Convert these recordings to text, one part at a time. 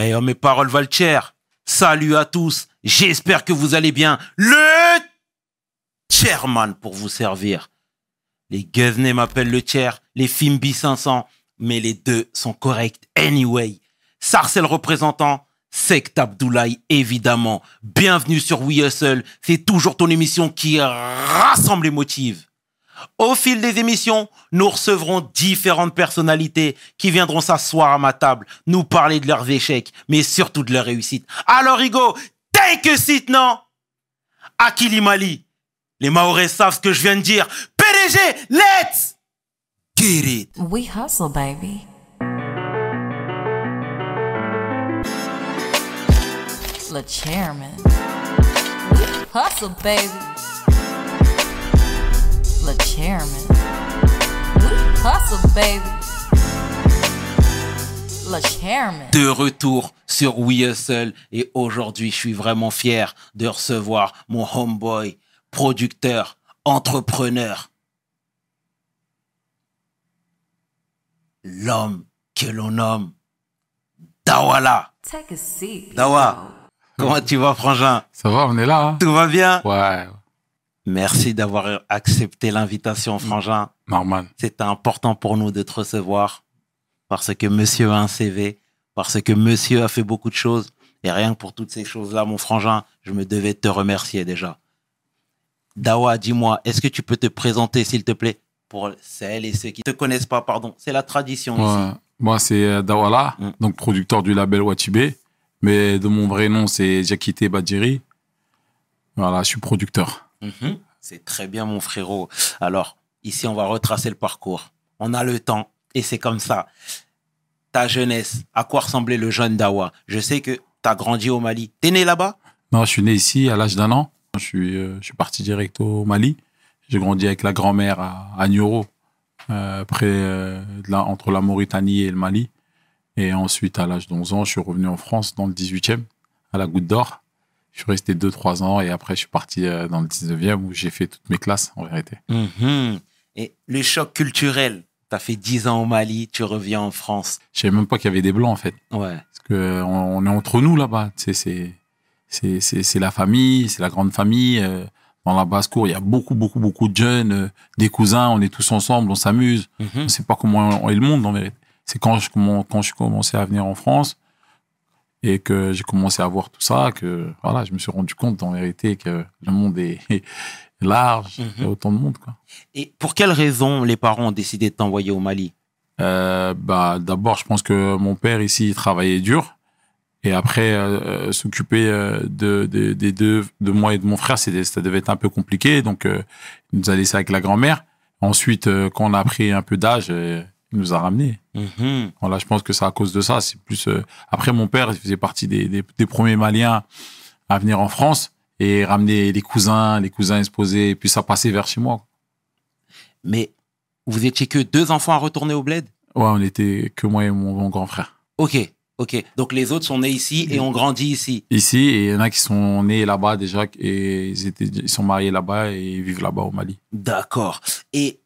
Eh, oh, mes paroles valent cher. Salut à tous. J'espère que vous allez bien. Le chairman pour vous servir. Les Guevenets m'appellent le chair, les Fimbi 500, mais les deux sont corrects anyway. Sarcel représentant, Sect Abdoulaye évidemment. Bienvenue sur We Hustle, c'est toujours ton émission qui rassemble les motifs. Au fil des émissions, nous recevrons différentes personnalités qui viendront s'asseoir à ma table, nous parler de leurs échecs, mais surtout de leurs réussites. Alors, Hugo, take a seat, non? Akili Mali, les Maoris savent ce que je viens de dire. PDG, let's get it. We hustle, baby. Le chairman. Hustle, baby. Le chairman. We hustle, baby. Le chairman. De retour sur We Hustle et aujourd'hui, je suis vraiment fier de recevoir mon homeboy, producteur, entrepreneur. L'homme que l'on nomme Dawala. Take a seat. Dawa, comment tu vas, frangin? Ça va, on est là. hein? Tout va bien? Ouais, Merci d'avoir accepté l'invitation, frangin. normal. C'était important pour nous de te recevoir parce que monsieur a un CV, parce que monsieur a fait beaucoup de choses. Et rien que pour toutes ces choses-là, mon frangin, je me devais de te remercier déjà. Dawa, dis-moi, est-ce que tu peux te présenter, s'il te plaît, pour celles et ceux qui ne te connaissent pas, pardon. C'est la tradition Ouais. Moi, c'est euh, Dawala, Mm. donc producteur du label Watibé. Mais de mon vrai nom, c'est Jakite Badjiri. Voilà, je suis producteur. Mhm. C'est très bien, mon frérot. Alors, ici, on va retracer le parcours. On a le temps et c'est comme ça. Ta jeunesse, à quoi ressemblait le jeune Dawa? Je sais que tu as grandi au Mali. T'es né là-bas? Non, je suis né ici à l'âge d'un an. Je suis, euh, je suis parti direct au Mali. J'ai grandi avec la grand-mère à, à Nioro, euh, près euh, de la- entre la Mauritanie et le Mali. Et ensuite, à l'âge d'11 ans, je suis revenu en France dans le 18e, à la Goutte d'Or. Je suis resté 2-3 ans et après, je suis parti euh, dans le 19e où j'ai fait toutes mes classes, en vérité. Mhm. Et le choc culturel, tu as fait 10 ans au Mali, tu reviens en France. Je savais même pas qu'il y avait des Blancs, en fait. Ouais. Parce que on, est entre nous là-bas. C'est, c'est, c'est, c'est la famille, c'est la grande famille. euh, dans la basse-cour, il y a beaucoup, beaucoup, beaucoup de jeunes, euh, des cousins, on est tous ensemble, on s'amuse. Mhm. On sait pas comment est le monde, en vérité. C'est quand je, quand je commençais à venir en France et que j'ai commencé à voir tout ça, que voilà, je me suis rendu compte, en vérité, que le monde est large, il y a autant de monde, quoi. Et pour quelles raisons les parents ont décidé de t'envoyer au Mali? Euh, bah, d'abord, je pense que mon père ici il travaillait dur. Et après, euh, euh, s'occuper euh, de, de, deux, de moi et de mon frère, ça devait être un peu compliqué. Donc, euh, il nous a laissé avec la grand-mère. Ensuite, quand on a pris un peu d'âge, il nous a ramenés. Voilà, je pense que c'est à cause de ça. C'est plus. euh, Après, mon père, il faisait partie des, des, des premiers Maliens à venir en France et ramener les cousins, les cousins posaient, et puis ça passait vers chez moi. Mais vous étiez que deux enfants à retourner au bled? Ouais, on était que moi et mon, mon grand frère. Ok, ok. Donc les autres sont nés ici et ont grandi ici. ici et il y en a qui sont nés là-bas déjà et ils étaient ils sont mariés là-bas et ils vivent là-bas au Mali. D'accord. Et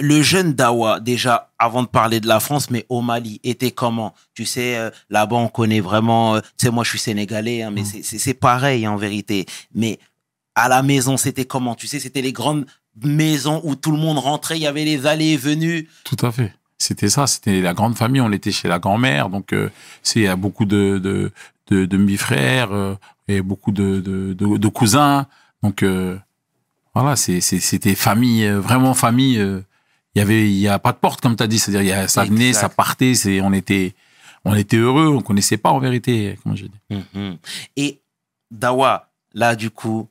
le jeune Dawa, déjà, avant de parler de la France, mais au Mali, était comment? Tu sais, euh, là-bas, on connaît vraiment... euh, tu sais, moi, je suis sénégalais, hein, mais Mm. c'est- pareil, en vérité. Mais à la maison, c'était comment? Tu sais, c'était les grandes maisons où tout le monde rentrait, il y avait les allées et venues. Tout à fait. C'était ça, c'était la grande famille, on était chez la grand-mère donc euh, c'est il y a beaucoup de de de, de mi-frères euh, et beaucoup de de, cousins. Donc voilà, c'était famille vraiment famille il y avait il y a pas de porte comme tu as dit, c'est-à-dire il y a ça venait, Exact. ça partait, c'est on était on était heureux, on connaissait pas en vérité, comme je dis. Mhm. Et Dawa, là, du coup,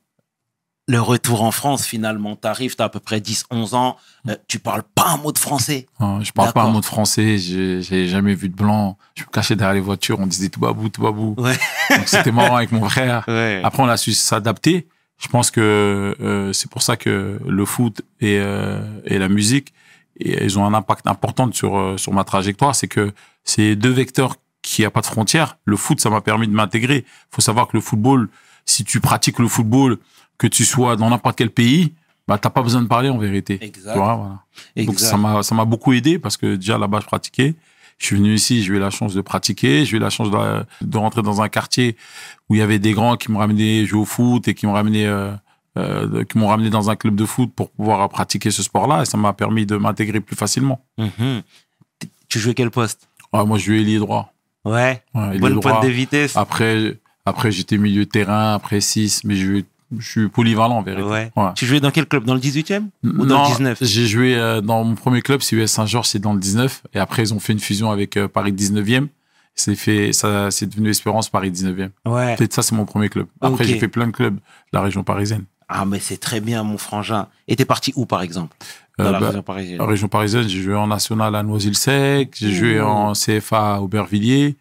le retour en France, finalement, t'arrives, t'as à peu près 10, 11 ans, euh, tu parles pas un mot de français. Non, je parle pas un mot de français, j'ai j'ai jamais vu de blanc. Je me cachais derrière les voitures, on disait tout babou, tout babou. Ouais. C'était marrant avec mon frère. Ouais. Après, on a su s'adapter. Je pense que euh, c'est pour ça que le foot et, euh, et la musique, et, ils ont un impact important sur, euh, sur ma trajectoire. C'est que c'est deux vecteurs qui a pas de frontières. Le foot, ça m'a permis de m'intégrer. faut savoir que le football, si tu pratiques le football, que tu sois dans n'importe quel pays, bah, t'as pas besoin de parler en vérité. Exact. Tu vois, voilà. Donc ça m'a ça m'a beaucoup aidé parce que déjà là-bas je pratiquais Je suis venu ici, j'ai eu la chance de pratiquer, j'ai eu la chance de, de, rentrer dans un quartier où il y avait des grands qui me ramenaient jouer au foot et qui me ramenaient, euh, euh, qui m'ont ramené dans un club de foot pour pouvoir pratiquer ce sport-là. Et ça m'a permis de m'intégrer plus facilement. Mhm. Tu jouais quel poste? Ouais, moi, je jouais ailier droit. Ouais. Bonne droit. pointe de vitesse. Après, après j'étais milieu de terrain, après 6, mais je, je suis polyvalent en vérité. Ouais. Ouais. Tu jouais dans quel club? Dans le 18e Ou dans le 19 J'ai joué euh, dans mon premier club, c'est US Saint-Georges, c'est dans le 19. Et après, ils ont fait une fusion avec euh, Paris 19e. C'est fait, ça, c'est devenu Espérance Paris 19e. Ouais. Peut-être ça, c'est mon premier club. Après, j'ai fait plein de clubs de la région parisienne. Ah, mais c'est très bien, mon frangin. Et t'es parti où, par exemple? Dans Euh, la bah, région parisienne. La région parisienne, j'ai joué en national à Noisy-le-Sec, j'ai joué Ouh. en CFA à Aubervilliers,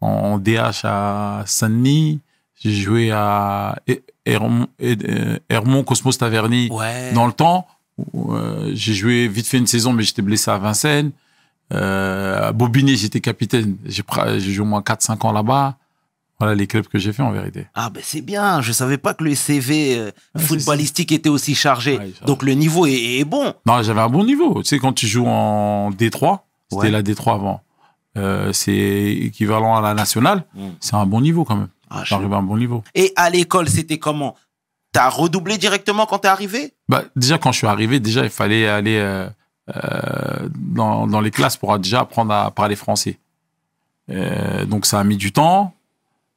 en DH à Saint-Denis, j'ai joué à Her- Hermont, euh, Hermont Cosmos Taverny Ouais. dans le temps. euh, j'ai joué vite fait une saison, mais j'étais blessé à Vincennes. Euh, à Bobigny, j'étais capitaine. J'ai joué au moins 4-5 ans là-bas. Voilà les clubs que j'ai fait en vérité. Ah, ben c'est bien. Je savais pas que le CV euh, Ouais, footballistique était aussi chargé. Ouais, ça- Donc le niveau est, est bon. Non, j'avais un bon niveau. Tu sais, quand tu joues en D3, c'était Ouais. la D3 avant. Euh, c'est équivalent à la nationale. Mm. C'est un bon niveau quand même. Ah, J'arrive à un bon niveau. Et à l'école, c'était comment? T'as redoublé directement quand t'es arrivé? Bah, déjà, quand je suis arrivé, déjà, il fallait aller euh, dans, dans les classes pour déjà apprendre à parler français. Donc, ça a mis du temps.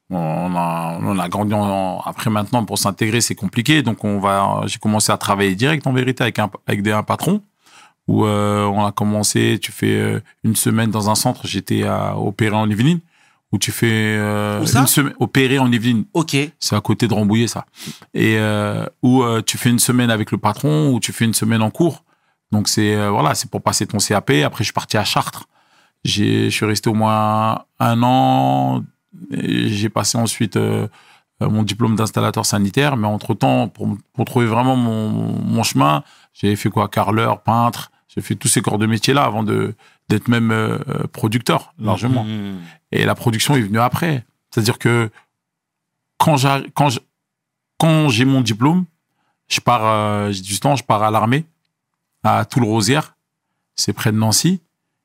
On a, on a grandi. en- après, maintenant, pour s'intégrer, c'est compliqué. Donc, on va. J'ai commencé à travailler direct, en vérité, avec un, avec des, un patron. Où euh, on a commencé. Tu fais euh, une semaine dans un centre. J'étais à opérer en Yvelines. Où tu fais euh, Où une semaine opérer en Yvelines. Ok. C'est à côté de Rambouillet, ça. Et euh, où euh, tu fais une semaine avec le patron, ou tu fais une semaine en cours. Donc c'est euh, voilà, c'est pour passer ton CAP. Après, je suis parti à Chartres. J'ai, je suis resté au moins un an. J'ai passé ensuite euh, euh, mon diplôme d'installateur sanitaire. Mais entre temps, pour, pour trouver vraiment mon, mon chemin, j'ai fait quoi, carreleur, peintre. J'ai fait tous ces corps de métier là avant de d'être même euh, producteur largement. Mhm. Et la production est venue après. C'est-à-dire que quand j'ai quand je- quand j'ai mon diplôme, je pars euh, j'ai du temps, je pars à l'armée à Toul-Rosière, c'est près de Nancy.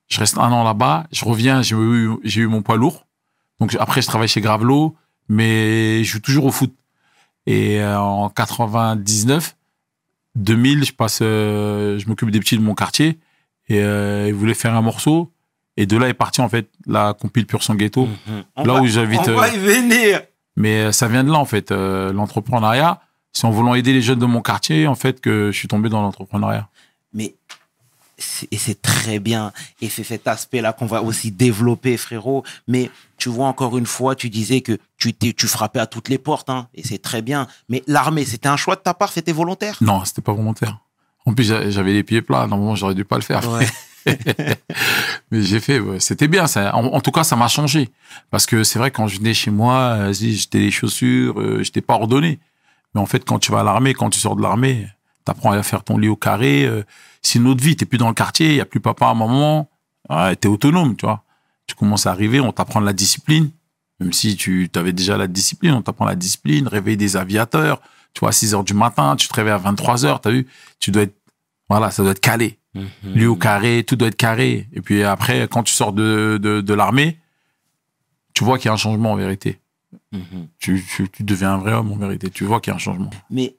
Je reste un an là-bas, je reviens, j'ai eu j'ai eu mon poids lourd. Donc après je travaille chez Gravelot, mais je joue toujours au foot. Et euh, en 99 2000, je passe euh, je m'occupe des petits de mon quartier et euh, ils voulaient faire un morceau et de là est parti en fait la compile Pur Sang Ghetto. Mhm. Là va- où j'invite, On va euh, y venir. Mais euh, ça vient de là, en fait, euh, l'entrepreneuriat. C'est en voulant aider les jeunes de mon quartier, en fait, que je suis tombé dans l'entrepreneuriat. Mais c'est- et c'est très bien. Et c'est cet aspect-là qu'on va aussi développer, frérot. Mais tu vois, encore une fois, tu disais que tu, tu frappais à toutes les portes, hein, et c'est très bien. Mais l'armée, c'était un choix de ta part, c'était volontaire? Non, c'était pas volontaire. En plus, j'a- j'avais les pieds plats. Normalement, j'aurais dû pas le faire. Ouais. Mais j'ai fait, ouais, c'était bien. Ça, en, en tout cas, ça m'a changé. Parce que c'est vrai, quand je venais chez moi, j'étais les chaussures, euh, j'étais pas ordonné. Mais en fait, quand tu vas à l'armée, quand tu sors de l'armée, t'apprends à faire ton lit au carré. euh, c'est une autre vie. T'es plus dans le quartier, il y a plus papa, maman. Ouais, t'es autonome, tu vois. Tu commences à arriver, on t'apprend la discipline. Même si tu avais déjà la discipline, on t'apprend la discipline, réveiller des aviateurs. Tu vois, à 6 heures du matin, tu te réveilles à 23 heures, t'as vu? Tu dois être, voilà, ça doit être calé. Mhm. Lui au carré, tout doit être carré. Et puis après, quand tu sors de, de, de l'armée, tu vois qu'il y a un changement en vérité. Mhm. Tu, tu, tu deviens un vrai homme en vérité. Tu vois qu'il y a un changement. Mais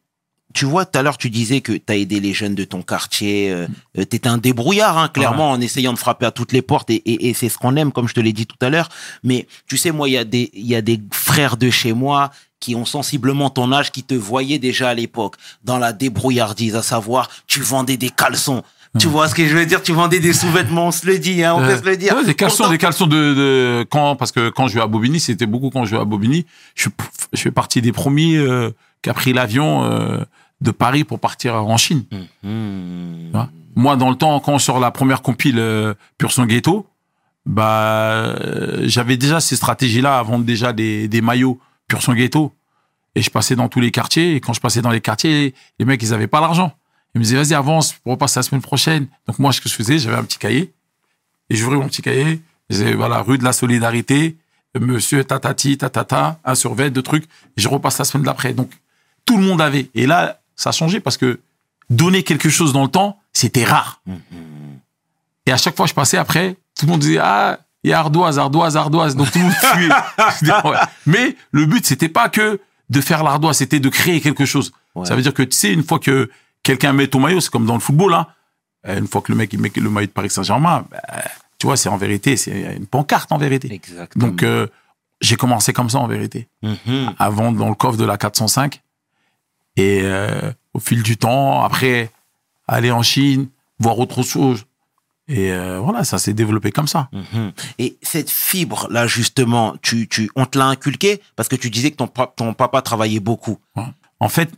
tu vois, tout à l'heure, tu disais que tu as aidé les jeunes de ton quartier. Euh, euh, T'étais un débrouillard, hein, clairement, en essayant de frapper à toutes les portes. Et, et, et c'est ce qu'on aime, comme je te l'ai dit tout à l'heure. Mais tu sais, moi, il y, a des- il y a des frères de chez moi qui ont sensiblement ton âge, qui te voyaient déjà à l'époque dans la débrouillardise, à savoir, tu vendais des caleçons. Tu vois ce que je veux dire? Tu vendais des sous-vêtements, on se le dit, hein, on peut se le dire. ouais, des caleçons, des caleçons de, de quand? Parce que quand je jouais à Bobigny, c'était beaucoup quand je jouais à Bobigny. Je, je fais partie des premiers euh, qui a pris l'avion euh, de Paris pour partir en Chine. Tu vois? Moi, dans le temps, quand on sort la première compile euh, Pur Sang Ghetto, bah, euh, j'avais déjà ces stratégies-là à vendre déjà des, des maillots Pur Sang Ghetto. Et je passais dans tous les quartiers. Et quand je passais dans les quartiers, les mecs, ils avaient pas l'argent. Ils me disaient, vas-y, avance, on repasse la semaine prochaine. Donc moi, ce que je faisais, j'avais un petit cahier. Et j'ouvrais mon petit cahier. Je disais, voilà, rue de la solidarité, monsieur tatati, tatata, un survêt, deux trucs. Et je repasse la semaine d'après. Donc, tout le monde avait. Et là, ça a changé parce que donner quelque chose dans le temps, c'était rare. Mhm. Et à chaque fois que je passais après, tout le monde disait, ah, il y a ardoise, ardoise, ardoise. Donc tout le monde fuyait. Mais le but, c'était pas que de faire l'ardoise, c'était de créer quelque chose. Ouais. Ça veut dire que, tu sais, une fois que quelqu'un met ton maillot, c'est comme dans le football, hein. Euh, Une fois que le mec, il met le maillot de Paris Saint-Germain, bah, tu vois, c'est en vérité, c'est une pancarte en vérité. Exactement. Donc, euh, j'ai commencé comme ça en vérité. Avant, dans le coffre de la 405. Et euh, au fil du temps, après, aller en Chine, voir autre chose. Et euh, voilà, ça s'est développé comme ça. Mhm. Et cette fibre là justement, tu, tu, on te l'a inculqué parce que tu disais que ton papa travaillait beaucoup. En fait,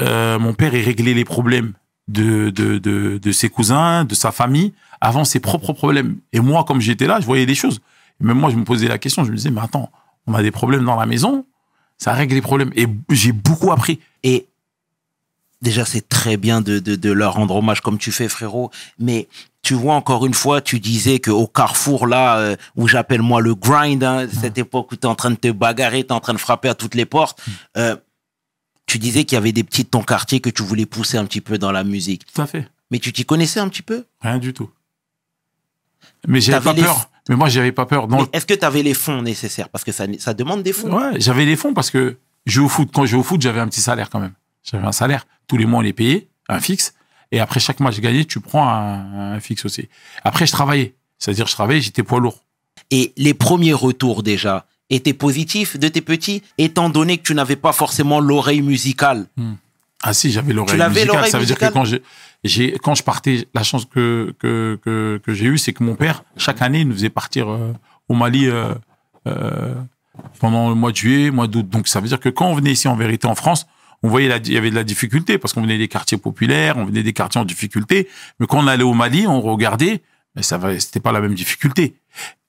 euh, mon père, il réglait les problèmes de, de, de, de ses cousins, de sa famille, avant ses propres problèmes. Et moi, comme j'étais là, je voyais des choses. Et même moi, je me posais la question, je me disais, mais attends, on a des problèmes dans la maison, ça règle les problèmes. Et j'ai beaucoup appris. Et déjà, c'est très bien de, de, de leur rendre hommage comme tu fais, frérot. Mais tu vois, encore une fois, tu disais qu'au carrefour, là, euh, où j'appelle moi le grind, hein, cette époque où tu es en train de te bagarrer, tu es en train de frapper à toutes les portes, euh, tu disais qu'il y avait des petits de ton quartier que tu voulais pousser un petit peu dans la musique. Tout à fait. Mais tu t'y connaissais un petit peu? Rien du tout. Mais j'avais pas les- peur. Mais moi, j'avais pas peur. Est-ce que tu avais les fonds nécessaires? Parce que ça, ça demande des fonds. Ouais, j'avais les fonds parce que je jouais au foot. Quand je jouais au foot, j'avais un petit salaire quand même. J'avais un salaire. Tous les mois, on les payait, un fixe. Et après chaque match gagné, tu prends un, un fixe aussi. Après, je travaillais. C'est-à-dire, je travaillais, j'étais poids lourd. Et les premiers retours déjà étaient positifs de tes petits, étant donné que tu n'avais pas forcément l'oreille musicale? Ah si, j'avais l'oreille musicale. Ça veut dire que quand je, j'ai, quand je partais, la chance que, que, que, que j'ai eue, c'est que mon père, chaque année, il nous faisait partir euh, au Mali euh, euh, pendant le mois de juillet, mois d'août. Donc ça veut dire que quand on venait ici en vérité en France, on voyait il y avait de la difficulté parce qu'on venait des quartiers populaires, on venait des quartiers en difficulté. Mais quand on allait au Mali, on regardait, mais ça c'était pas la même difficulté.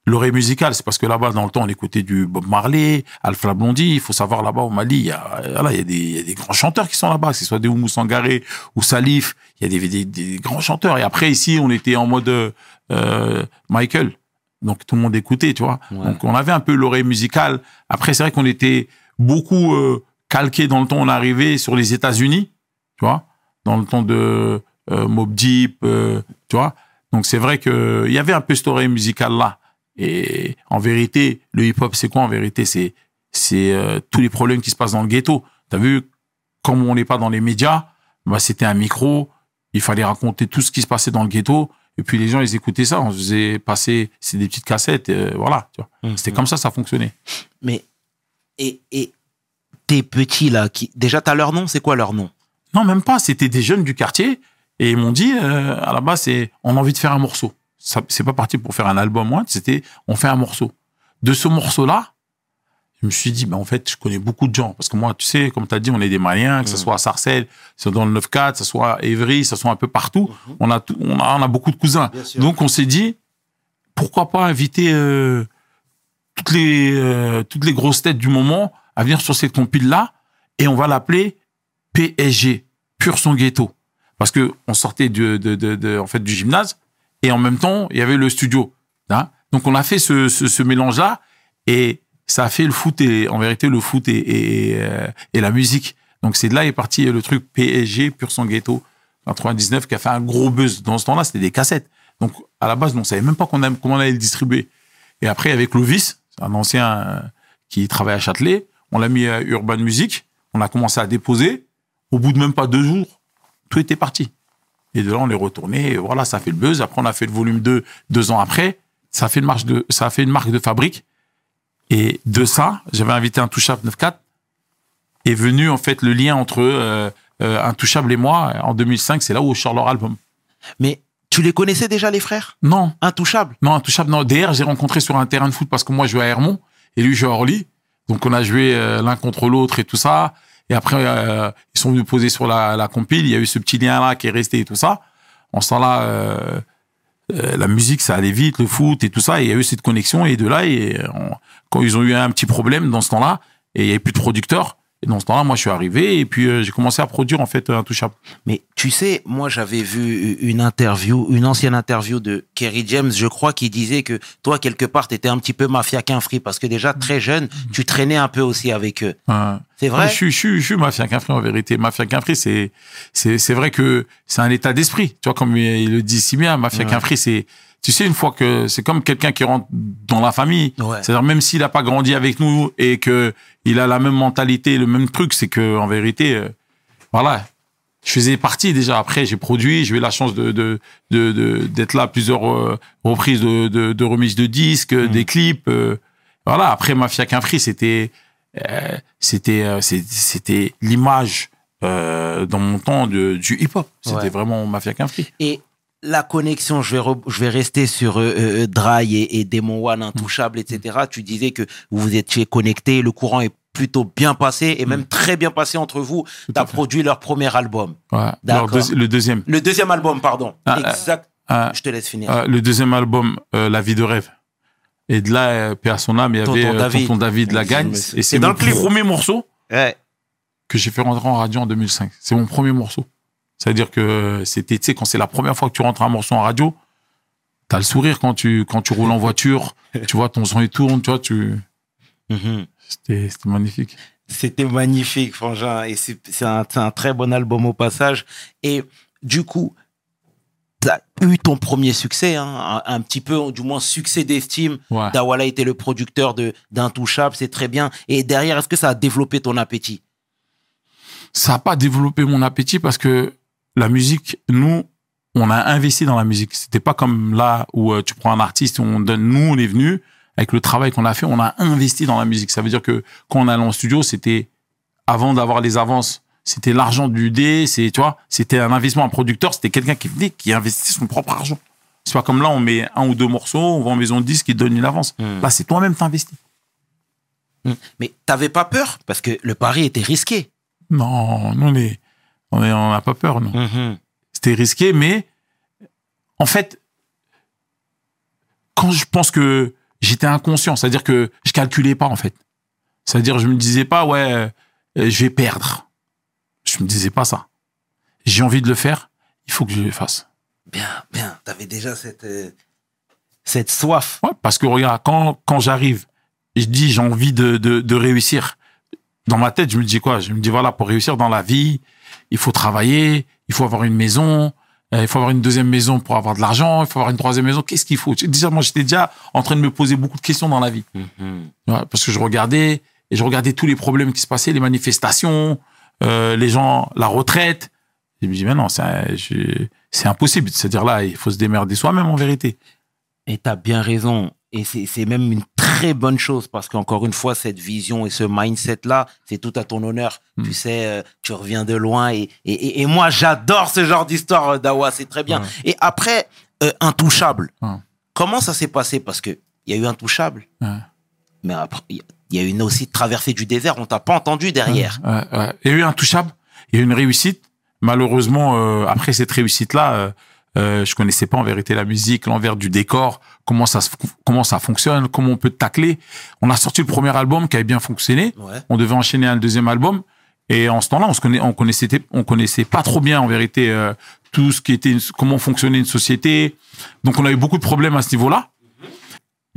L'oreille musicale, c'est parce que là-bas, dans le temps, on écoutait du Bob Marley, Alpha Blondie. Il faut savoir, là-bas, au Mali, il y a, voilà, il y a des, il y a des grands chanteurs qui sont là-bas, que ce soit des Oumou Sangaré ou Salif. Il y a des, des, des grands chanteurs. Et après, ici, on était en mode euh, Michael. Donc, tout le monde écoutait, tu vois. Ouais. Donc, on avait un peu l'oreille musicale. Après, c'est vrai qu'on était beaucoup euh, calqué dans le temps. On arrivait sur les États-Unis, tu vois, dans le temps de euh, Mob Deep, euh, tu vois. Donc, c'est vrai que il y avait un peu cette oreille musicale-là. Et en vérité, le hip-hop, c'est quoi en vérité? C'est c'est tous les problèmes qui se passent dans le ghetto. T'as vu, comme on n'est pas dans les médias, bah c'était un micro. Il fallait raconter tout ce qui se passait dans le ghetto. Et puis les gens, ils écoutaient ça. On faisait passer, c'est des petites cassettes, euh, voilà. Tu vois. C'était comme ça, ça fonctionnait. Mais, et, et tes petits là, qui, déjà, t'as leur nom C'est quoi leur nom? Non, même pas. C'était des jeunes du quartier et ils m'ont dit euh, à la base, c'est on a envie de faire un morceau. Ça, c'est pas parti pour faire un album, moi. C'était on fait un morceau. De ce morceau-là, je me suis dit, ben en fait, je connais beaucoup de gens parce que moi, tu sais, comme tu as dit, on est des Maliens, que ce soit à Sarcelles, que ce soit dans le 9-4, que ce soit à Évry, que ce soit un peu partout. On a tout- on a on a beaucoup de cousins. Donc on s'est dit, pourquoi pas inviter euh, toutes les euh, toutes les grosses têtes du moment à venir sur cette compile là et on va l'appeler PSG, pur son ghetto, parce que on sortait de, de, de, de- en fait du gymnase et en même temps il y avait le studio. hein. Donc on a fait ce, ce, ce mélange là et ça a fait le foot et en vérité le foot et et, euh, la musique. Donc c'est de là est parti le truc PSG, pur son ghetto, 99 qui a fait un gros buzz. Dans ce temps-là c'était des cassettes. Donc à la base on savait même pas a- comment on allait le distribuer. Et après avec Clovis, un ancien euh, qui travaille à Châtelet, on l'a mis à Urban Music, on a commencé à déposer. Au bout de même pas deux jours, tout était parti. Et de là, on est retourné. Et voilà, ça fait le buzz. Après, on a fait le volume 2 deux ans après. Ça a fait une marque de, ça a fait une marque de fabrique. Et de ça, j'avais invité un Touchable 94. Est venu, en fait, le lien entre euh, euh, un Touchable et moi. En 2005, c'est là où je sors leur album. Mais tu les connaissais déjà, les frères? Non, Intouchables non, Intouchable, non. DR, j'ai rencontré sur un terrain de foot parce que moi, je jouais à Hermont et lui, je jouais à Orly. Donc, on a joué euh, l'un contre l'autre et tout ça. Et après, euh, ils sont venus poser sur la, la compile. Il y a eu ce petit lien-là qui est resté et tout ça. En ce temps-là, euh, la musique, ça allait vite, le foot et tout ça. Et il y a eu cette connexion. Et de là, quand ils ont eu un petit problème dans ce temps-là, et il y avait plus de producteurs, et dans ce temps-là, moi, je suis arrivé et puis euh, j'ai commencé à produire, en fait, Intouchable. Mais tu sais, moi j'avais vu une interview, une ancienne interview de Kerry James, je crois, qui disait que toi, quelque part, t'étais un petit peu mafia qu'un free, parce que déjà très jeune, tu traînais un peu aussi avec eux. Euh, C'est vrai Ouais, je, suis, je, suis, je suis mafia qu'un frère en vérité. Mafia qu'un frère, c'est, c'est, c'est vrai que c'est un état d'esprit. Tu vois, comme il le dit si bien, mafia Ouais. qu'un frère, c'est, tu sais, une fois que c'est comme quelqu'un qui rentre dans la famille, Ouais. c'est-à-dire même s'il n'a pas grandi avec nous et que il a la même mentalité, le même truc, c'est que en vérité, euh, voilà, je faisais partie déjà. Après, j'ai produit, j'ai eu la chance de de de de- d'être là à plusieurs euh, reprises de, de de remises de disques, Mm. des clips. euh, voilà. Après, Mafia qu'un free, c'était euh, c'était euh, c'était l'image euh, dans mon temps de, du hip-hop. C'était Ouais. vraiment Mafia qu'un free. Et la connexion, je vais, re- je vais rester sur euh, euh, Dry et, et Demon One, Intouchable, etc. Tu disais que vous étiez connectés, le courant est plutôt bien passé et même très bien passé entre vous. Tu as à fait. produit leur premier album. Ouais. Deuxi- le deuxième. Le deuxième album, pardon. Ah, exact. Euh, je te laisse finir. euh, le deuxième album, euh, La vie de rêve. Et de là, euh, paix à son âme, il y avait Tonton euh, David. Tonton David Lagagne. Et c'est dans mon le premier morceau Ouais. que j'ai fait rentrer en radio en 2005. C'est mon premier morceau. C'est-à-dire que c'était, tu sais, quand c'est la première fois que tu rentres un morceau en radio, t'as le sourire quand tu, quand tu roules en voiture, tu vois, ton son il tourne, tu vois, tu, Mhm. c'était, c'était magnifique. C'était magnifique, Frangin. Et c'est c'est un, c'est un très bon album au passage. Et du coup, tu as eu ton premier succès, hein, un, un petit peu, du moins, succès d'estime. Ouais. Dawala était le producteur de d'Intouchable, c'est très bien. Et derrière, est-ce que ça a développé ton appétit? Ça n'a pas développé mon appétit parce que la musique, nous, on a investi dans la musique. C'était pas comme là où euh, tu prends un artiste, on donne, nous, on est venu avec le travail qu'on a fait, on a investi dans la musique. Ça veut dire que quand on allait en studio, c'était avant d'avoir les avances, c'était l'argent du dé, c'est, tu vois, c'était un investissement, un producteur, c'était quelqu'un qui venait, qui investit son propre argent. C'est pas comme là, on met un ou deux morceaux, on va en maison de disque, qui te donne une avance. Hmm. Là, c'est toi-même t'investis. Mais t'avais pas peur? Parce que le pari était risqué. Non, nous, on est, on n'a pas peur, non. Mhm. c'était risqué, mais en fait, quand je pense que j'étais inconscient, c'est-à-dire que je calculais pas en fait. C'est-à-dire je me disais pas ouais, euh, je vais perdre. Je me disais pas ça. J'ai envie de le faire, il faut que je le fasse. Bien, bien. T'avais déjà cette, euh, cette soif. Ouais, parce que regarde, quand quand j'arrive, je dis j'ai envie de, de de réussir. Dans ma tête, je me dis quoi? Je me dis voilà, pour réussir dans la vie, il faut travailler, il faut avoir une maison, euh, il faut avoir une deuxième maison pour avoir de l'argent, il faut avoir une troisième maison. Qu'est-ce qu'il faut? Déjà, moi, j'étais déjà en train de me poser beaucoup de questions dans la vie. Mhm. Ouais, parce que je regardais et je regardais tous les problèmes qui se passaient, les manifestations, euh, les gens, la retraite. Et je me dis mais non, c'est je- c'est impossible. C'est-à-dire là, il faut se démerder soi-même en vérité. Et t'as bien raison. Et c'est même une très bonne chose parce qu'encore une fois, cette vision et ce mindset-là, c'est tout à ton honneur. Mm. Tu sais, euh, tu reviens de loin et, et, et- moi, j'adore ce genre d'histoire, euh, Dawa, c'est très bien. Ouais. Et après, euh, Intouchable, Ouais. comment ça s'est passé? Parce que il y a eu Intouchable, Ouais. mais après, il y a- eu une aussi traversée du désert, on t'a pas entendu derrière. Il y a eu un touchable, il y a eu une réussite. Malheureusement, euh, après cette réussite-là, euh, euh, je connaissais pas en vérité la musique, l'envers du décor, comment ça comment ça fonctionne, comment on peut tacler. On a sorti le premier album qui avait bien fonctionné. Ouais. On devait enchaîner un deuxième album. Et en ce temps-là, on se connaît, on connaissait, on connaissait pas trop bien en vérité euh, tout ce qui était, une- comment fonctionnait une société. Donc on a eu beaucoup de problèmes à ce niveau-là.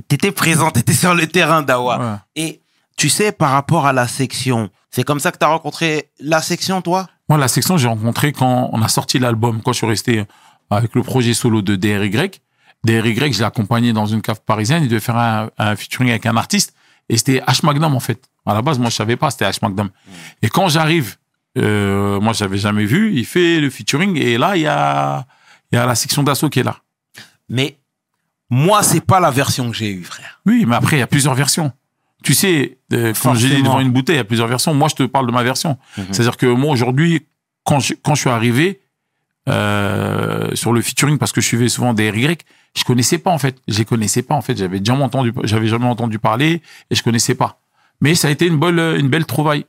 T'étais présent, t'étais sur le terrain, Dawa. Ouais. Et tu sais, par rapport à la section, c'est comme ça que t'as rencontré la section, toi? Moi, la section, j'ai rencontré quand on a sorti l'album, quand je suis resté avec le projet solo de DRY. DRY, je l'ai accompagné dans une cave parisienne. Il devait faire un, un featuring avec un artiste. Et c'était H. Magnum, en fait. À la base, moi, je savais pas, c'était H. Magnum. Et quand j'arrive, euh, moi, j'avais jamais vu, il fait le featuring. Et là, il y a, y a la section d'assaut qui est là. Mais moi, c'est pas la version que j'ai eue, frère. Oui, mais après, il y a plusieurs versions. Tu sais, euh, quand j'ai devant une bouteille, il y a plusieurs versions. Moi, je te parle de ma version. Mhm. C'est-à-dire que moi, aujourd'hui, quand je, quand je suis arrivé euh, sur le featuring, parce que je suivais souvent des RY, je connaissais pas, en fait. Je les connaissais pas, en fait. J'avais jamais entendu, j'avais jamais entendu parler et je connaissais pas. Mais ça a été une belle, une belle trouvaille.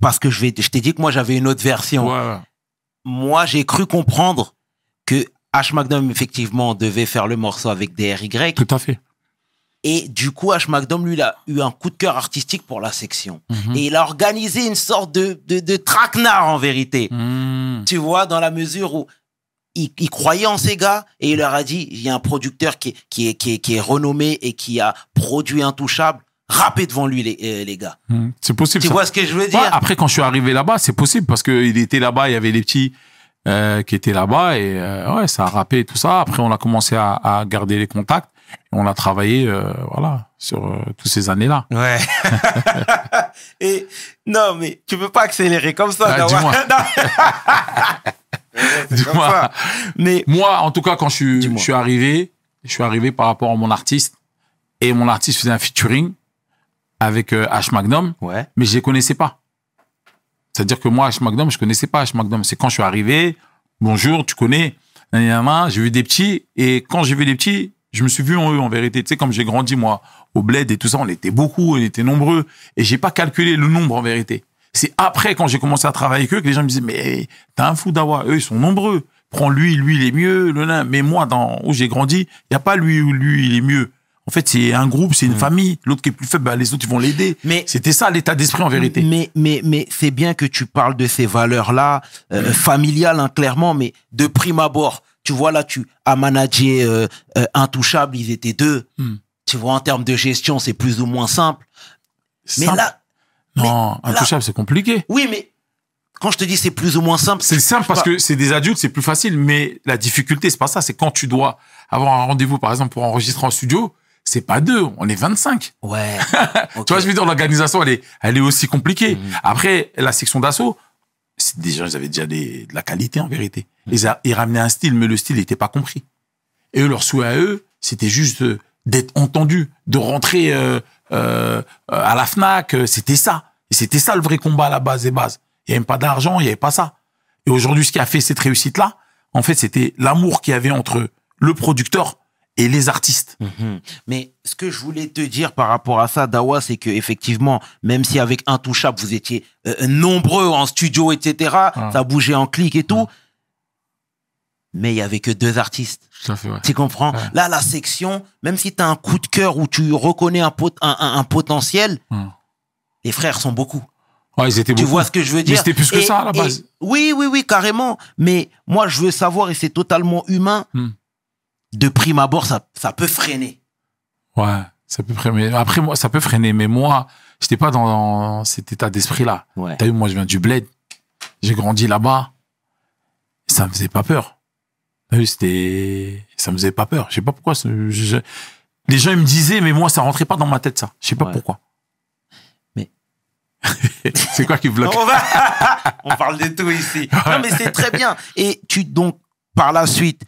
Parce que je, vais, je t'ai dit que moi, j'avais une autre version. Ouais. Moi, j'ai cru comprendre que H. Magnum, effectivement, devait faire le morceau avec DRY. Tout à fait. Et du coup, H. Magnum, lui, il a eu un coup de cœur artistique pour la section. Mhm. Et il a organisé une sorte de, de, de traquenard, en vérité. Mmh. Tu vois, dans la mesure où il, il croyait en ces gars et il leur a dit, il y a un producteur qui est, qui est, qui est, qui est renommé et qui a produit Intouchable. Rappez devant lui, les, euh, les gars. Mmh. C'est possible. Tu ça. vois ce que je veux dire? Ouais, après, quand je suis arrivé là-bas, c'est possible parce qu'il était là-bas, il y avait les petits, euh, qui était là-bas et euh, ouais, ça a rappé et tout ça. Après, on a commencé à, à garder les contacts. On a travaillé, euh, voilà, sur euh, toutes ces années-là. Ouais. Et non, mais tu peux pas accélérer comme ça. Ah, dis-moi. Dis-moi. ça. Mais Moi, en tout cas, quand je suis, Dis-moi. je suis arrivé, je suis arrivé par rapport à mon artiste et mon artiste faisait un featuring avec euh, H Magnum, ouais. mais je les connaissais pas. C'est-à-dire que moi, H Magnum, je connaissais pas H Magnum. C'est quand je suis arrivé, bonjour, tu connais, j'ai vu des petits et quand j'ai vu des petits, je me suis vu en eux en vérité. Tu sais, comme j'ai grandi moi au bled et tout ça, on était beaucoup, on était nombreux et j'ai pas calculé le nombre en vérité. C'est après quand j'ai commencé à travailler avec eux que les gens me disaient mais t'as un fou d'avoir eux ils sont nombreux. Prends lui, lui il est mieux, le nain. Mais moi dans où j'ai grandi, il y a pas lui ou lui il est mieux. En fait, c'est un groupe, c'est une famille. L'autre qui est plus faible, bah, les autres ils vont l'aider. Mais- c'était ça l'état d'esprit en vérité. Mais, mais, mais c'est bien que tu parles de ces valeurs-là, euh, familiales, hein, clairement, mais de prime abord, tu vois, là, tu as managé euh, euh, Intouchable, ils étaient deux. Hmm. Tu vois, en termes de gestion, c'est plus ou moins simple. Mais là, non, mais intouchable, c'est compliqué. oui, mais quand je te dis c'est plus ou moins simple, C'est simple parce que c'est des adultes, c'est plus facile. Mais la difficulté, c'est pas ça. C'est quand tu dois avoir un rendez-vous, par exemple, pour enregistrer en studio. C'est pas deux, on est 25. Ouais. Tu vois, je veux dire, l'organisation, elle est, elle est aussi compliquée. Mhm. Après, la section d'assaut, des gens, ils avaient déjà des, de la qualité, en vérité. Ils, a- ils ramenaient un style, mais le style n'était pas compris. Et eux, leur souhait à eux, c'était juste euh, d'être entendu, de rentrer euh, euh, à la FNAC. euh, C'était ça. Et c'était ça le vrai combat à la base des bases. Il n'y avait pas d'argent, il n'y avait pas ça. Et aujourd'hui, ce qui a fait cette réussite-là, en fait, c'était l'amour qu'il y avait entre le producteur et les artistes. Mhm. Mais ce que je voulais te dire par rapport à ça, Dawa, c'est que effectivement, même si avec Intouchable vous étiez euh, nombreux en studio, etc., Ah. ça bougeait en clic et tout, mais il y avait que deux artistes. Fait, ouais. Tu comprends? Ouais. Là, la section, même si tu as un coup de cœur où tu reconnais un, pot- un, un- un potentiel, Hum. les frères sont beaucoup. Ouais, ils étaient Tu beaucoup. vois ce que je veux Mais dire? c'était plus que Et- ça, à la et- base. Oui, oui, oui, carrément. Mais moi, je veux savoir, et c'est totalement humain, Hmm. De prime abord, ça, ça peut freiner. Ouais, ça peut freiner. Après, moi, ça peut freiner, mais moi, j'étais pas dans cet état d'esprit-là. Ouais. T'as vu, moi, je viens du bled. J'ai grandi là-bas. Ça me faisait pas peur. T'as vu, c'était, ça me faisait pas peur. Je sais pas pourquoi. je- Les gens, ils me disaient, mais moi, ça rentrait pas dans ma tête, ça. Je sais pas Ouais. pourquoi. Mais- c'est quoi qui bloque? On, va- on parle de tout ici. Non, mais c'est très bien. Et tu, donc, par la suite,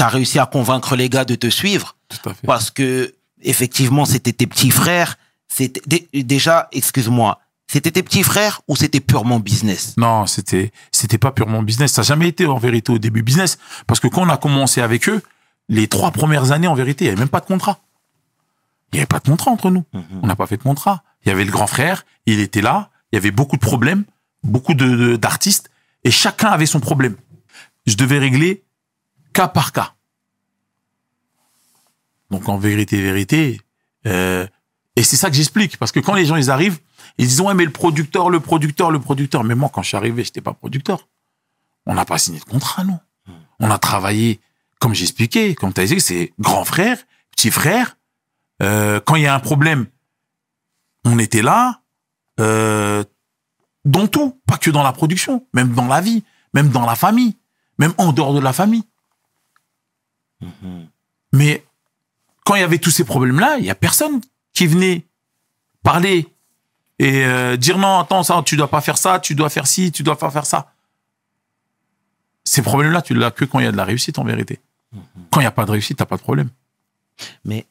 tu as réussi à convaincre les gars de te suivre Tout à fait. parce que, effectivement, c'était tes petits frères. C'était déjà, excuse-moi, c'était tes petits frères ou c'était purement business? Non, c'était c'était pas purement business. Ça n'a jamais été en vérité au début business. Parce que quand on a commencé avec eux, les trois premières années en vérité, il n'y avait même pas de contrat. Il n'y avait pas de contrat entre nous. On n'a pas fait de contrat. Il y avait le grand frère, il était là. Il y avait beaucoup de problèmes, beaucoup de- d'artistes, et chacun avait son problème. Je devais régler cas par cas. Donc en vérité, vérité, euh, et c'est ça que j'explique, parce que quand les gens ils arrivent, ils disent ouais mais le producteur, le producteur, le producteur. Mais moi quand je suis arrivé, j'étais pas producteur. On n'a pas signé de contrat, non. On a travaillé, comme j'expliquais, comme tu as dit, c'est grand frère, petit frère. Euh, quand il y a un problème, on était là, euh, dans tout, pas que dans la production, même dans la vie, même dans la famille, même en dehors de la famille. Mais quand il y avait tous ces problèmes-là, il y a personne qui venait parler et euh, dire non, attends, ça, tu dois pas faire ça, tu dois faire ci, tu dois pas faire ça. Ces problèmes-là, tu l'as que quand il y a de la réussite en vérité. Quand il n'y a pas de réussite, t'as pas de problème. Mais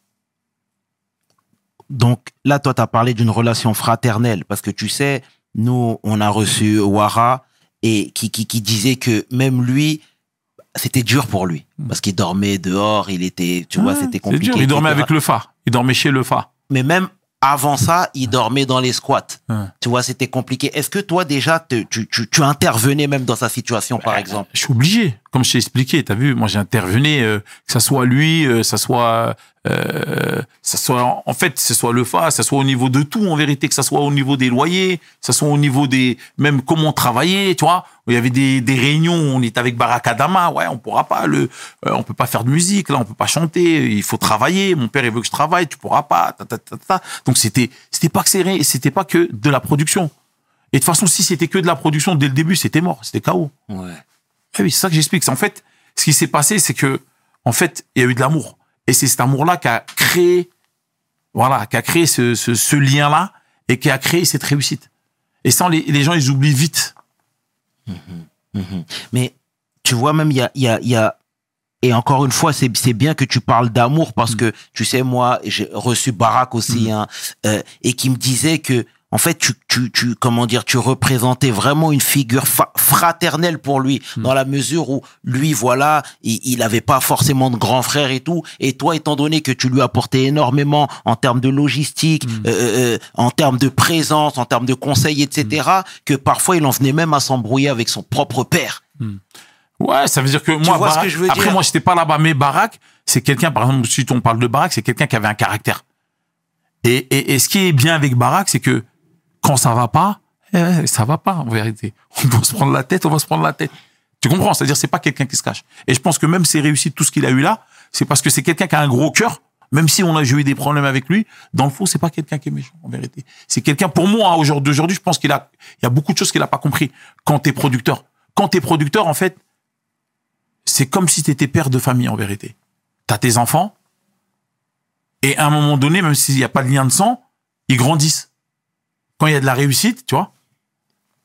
donc là, toi, tu as parlé d'une relation fraternelle parce que tu sais, nous, on a reçu Wara et qui, qui, qui disait que même lui, c'était dur pour lui parce qu'il dormait dehors, il était, tu vois, Ah, c'était compliqué. dur. Il dormait etc. avec le phare. Il dormait chez le phare. Mais même avant ça, il dormait dans les squats. Ouais. Tu vois, c'était compliqué. Est-ce que toi, déjà, te- tu, tu, tu intervenais même dans sa situation, par exemple? Je suis obligé. Comme je t'ai expliqué, t'as vu, moi j'ai intervenu, euh, que ça soit lui, euh, ça soit, euh, ça soit, en fait, que ce soit le FA, ça soit au niveau de tout en vérité, que ça soit au niveau des loyers, que ça soit au niveau des, même comment travailler, tu vois. Il y avait des, des réunions, on était avec Barakadama, ouais, on pourra pas le, euh, on peut pas faire de musique, là, on peut pas chanter, il faut travailler. Mon père il veut que je travaille, tu pourras pas, ta, ta, ta, ta. Donc c'était, c'était pas que c'était pas que de la production. Et de toute façon, si c'était que de la production dès le début, c'était mort, c'était KO. Ouais. Ah oui, c'est ça que j'explique. En fait, ce qui s'est passé, c'est que, en fait, il y a eu de l'amour. Et c'est cet amour-là qui a créé, voilà, qui a créé ce, ce, ce lien-là et qui a créé cette réussite. Et ça, les, les gens, ils oublient vite. Mais tu vois, même, il y a, il y, a, y a. Et encore une fois, c'est c'est bien que tu parles d'amour parce que, tu sais, moi, j'ai reçu Barack aussi, hein, euh, et qui me disait que, en fait, tu, tu, tu, comment dire, tu représentais vraiment une figure fraternelle pour lui, dans la mesure où lui, voilà, il, il avait pas forcément de grand frère et tout, et toi, étant donné que tu lui apportais énormément en termes de logistique, euh, euh, en termes de présence, en termes de conseils, etc., que parfois il en venait même à s'embrouiller avec son propre père. Ouais, ça veut dire que moi, Barack- que je veux après, dire? moi, j'étais pas là-bas, mais Barack, c'est quelqu'un, par exemple, si on parle de Barack, c'est quelqu'un qui avait un caractère. Et, et, et ce qui est bien avec Barack, c'est que quand ça va pas, eh, ça va pas, en vérité. On va se prendre la tête, on va se prendre la tête. Tu comprends? C'est-à-dire, c'est pas quelqu'un qui se cache. Et je pense que même ses réussites, tout ce qu'il a eu là, c'est parce que c'est quelqu'un qui a un gros cœur. Même si on a eu des problèmes avec lui, dans le fond, c'est pas quelqu'un qui est méchant, en vérité. C'est quelqu'un, pour moi, aujourd'hui, je pense qu'il a, il y a beaucoup de choses qu'il a pas compris. Quand t'es producteur. Quand t'es producteur, en fait, c'est comme si tu étais père de famille en vérité. Tu as tes enfants, et à un moment donné, même s'il n'y a pas de lien de sang, ils grandissent. Quand il y a de la réussite, tu vois,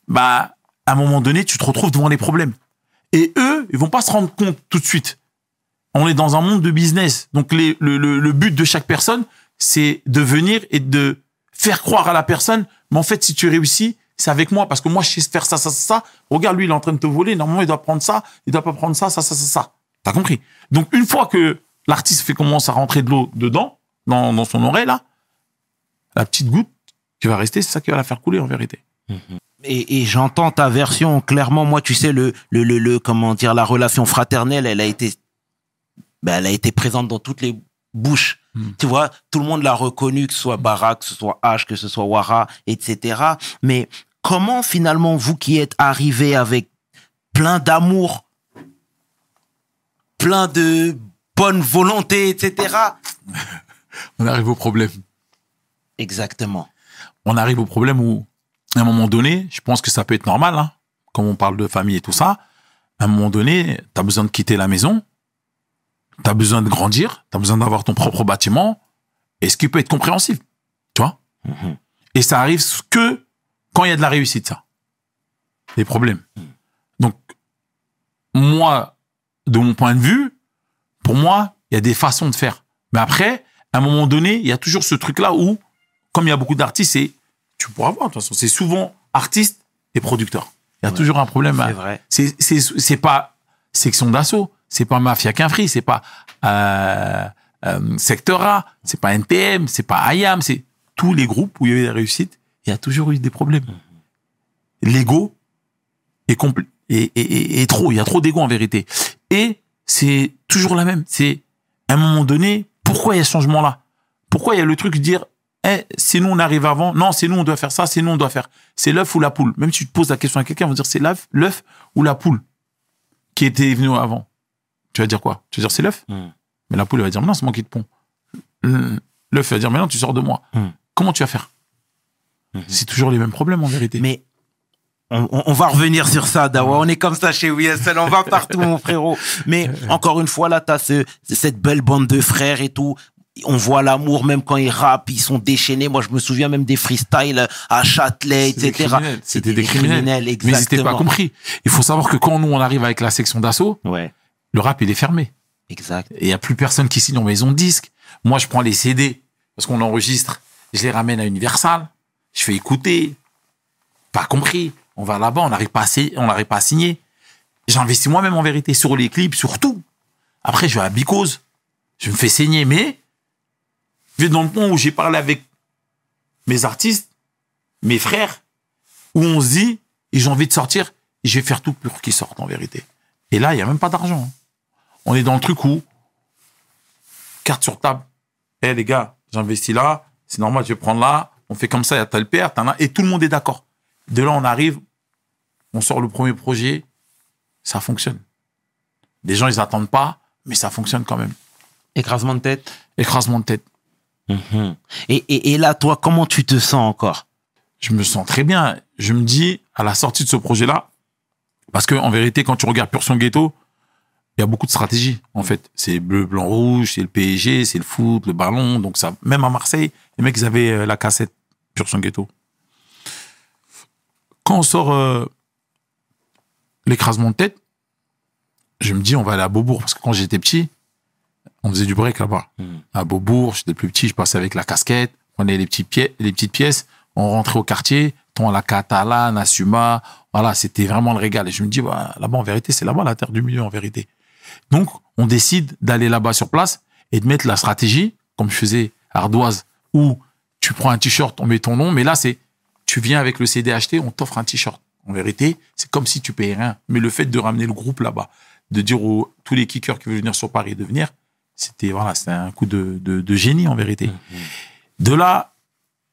bah, à un moment donné, tu te retrouves devant les problèmes. Et eux, ils vont pas se rendre compte tout de suite. On est dans un monde de business. Donc, le but de chaque personne, c'est de venir et de faire croire à la personne, mais en fait, si tu réussis, c'est avec moi, parce que moi, je sais faire ça, ça, ça, ça. Regarde, lui, il est en train de te voler. Normalement, il doit prendre ça, il doit pas prendre ça, ça, ça, ça, ça. T'as compris? Donc, une fois que l'artiste fait commence à rentrer de l'eau dedans, dans, dans son oreille, là, la petite goutte qui va rester, c'est ça qui va la faire couler, en vérité. Et, et j'entends ta version clairement. Moi, tu sais, le, le, le, le- comment dire, la relation fraternelle, elle a été, ben, elle a été présente dans toutes les bouches. Hmm. Tu vois, tout le monde l'a reconnu, que ce soit Barak, que ce soit H, que ce soit Wara, etc. Mais comment finalement vous qui êtes arrivé avec plein d'amour, plein de bonne volonté, etc. On arrive au problème. Exactement. On arrive au problème où, à un moment donné, je pense que ça peut être normal, hein, comme on parle de famille et tout ça, à un moment donné, tu as besoin de quitter la maison, tu as besoin de grandir, tu as besoin d'avoir ton propre bâtiment, et ce qui peut être compréhensible, tu vois. Et ça arrive que quand il y a de la réussite, ça. Les problèmes. Donc, moi, de mon point de vue, pour moi, il y a des façons de faire. Mais après, à un moment donné, il y a toujours ce truc-là où, comme il y a beaucoup d'artistes, c'est, tu pourras voir, de toute façon, c'est souvent artistes et producteurs. Il y a Ouais, toujours un problème. C'est vrai. c'est c'est c'est pas section d'assaut, c'est pas mafia qu'un free, c'est pas euh, euh, secteur A, c'est pas NTM, c'est pas IAM, c'est tous les groupes où il y a eu des réussites, il y a toujours eu des problèmes. L'ego est compl- est trop, il y a trop d'ego en vérité. Et c'est toujours la même. C'est à un moment donné, pourquoi il y a ce changement là Pourquoi il y a le truc de dire eh, c'est nous on arrive avant, non c'est nous on doit faire ça, c'est nous on doit faire. C'est l'œuf ou la poule. Même si tu te poses la question à quelqu'un, ils vont dire c'est l'œuf, l'œuf ou la poule qui était venu avant. Tu vas dire quoi? Tu vas dire c'est l'œuf Hmm. Mais la poule elle va dire mais non c'est moi qui te pond. L'œuf va dire mais non tu sors de moi. Hmm. Comment tu vas faire? C'est toujours les mêmes problèmes en vérité. Mais on, on- on va revenir sur ça, Dawa. On est comme ça chez WSL. On va partout, mon frérot. Mais encore une fois, là, t'as ce, cette belle bande de frères et tout. On voit l'amour, même quand ils rappent, ils sont déchaînés. Moi, je me souviens même des freestyles à Châtelet, C'était des etc. criminels. C'était des criminels. Mais ils n'étaient exactement. pas compris. Il faut savoir que quand nous on arrive avec la section d'assaut, Ouais, le rap il est fermé. exact. Et il y a plus personne qui signe en maison de disque. Moi, je prends les CD parce qu'on enregistre. Je les ramène à Universal. Je fais écouter. Pas compris. On va là-bas, on n'arrive pas on n'arrive pas à signer. J'investis moi-même en vérité sur les clips, sur tout. Après, je vais à Bicose. Je me fais saigner, mais je vais dans le point où j'ai parlé avec mes artistes, mes frères, où on se dit, et j'ai envie de sortir, et je vais faire tout pour qu'ils sortent en vérité. Et là, il n'y a même pas d'argent. hein. On est dans le truc où, carte sur table, eh les gars, j'investis là, c'est normal, je vais prendre là, on fait comme ça, il y a tel père, t'en as, et tout le monde est d'accord. De là, on arrive, on sort le premier projet, ça fonctionne. Les gens, ils attendent pas, mais ça fonctionne quand même. Écrasement de tête. Écrasement de tête. Mhm. Et, là, toi, comment tu te sens encore? Je me sens très bien. Je me dis, à la sortie de ce projet-là, Parce que en vérité, quand tu regardes Pur Son Ghetto, il y a beaucoup de stratégies. En fait, c'est bleu, blanc, rouge, c'est le PSG, c'est le foot, le ballon. Donc ça, même à Marseille, les mecs ils avaient euh, la cassette Pur Son Ghetto. Quand on sort euh, l'écrasement de tête, je me dis on va aller à Beaubourg parce que quand j'étais petit, on faisait du break là-bas. Mhm. À Beaubourg, j'étais plus petit, je passais avec la casquette, on prenait les petites pièces, les petites pièces, on rentrait au quartier, ton à la Catalane, à Suma, voilà, c'était vraiment le régal. Et je me dis, bah, là-bas, en vérité, c'est là-bas la terre du milieu, en vérité. Donc, on décide d'aller là-bas sur place et de mettre la stratégie, comme je faisais Ardoise, où tu prends un t-shirt, on met ton nom, mais là, c'est, tu viens avec le CD acheté, on t'offre un t-shirt. En vérité, c'est comme si tu payais rien. Mais le fait de ramener le groupe là-bas, de dire aux tous les kickers qui veulent venir sur Paris de venir, c'était voilà, c'était un coup de, de, de génie en vérité. De là,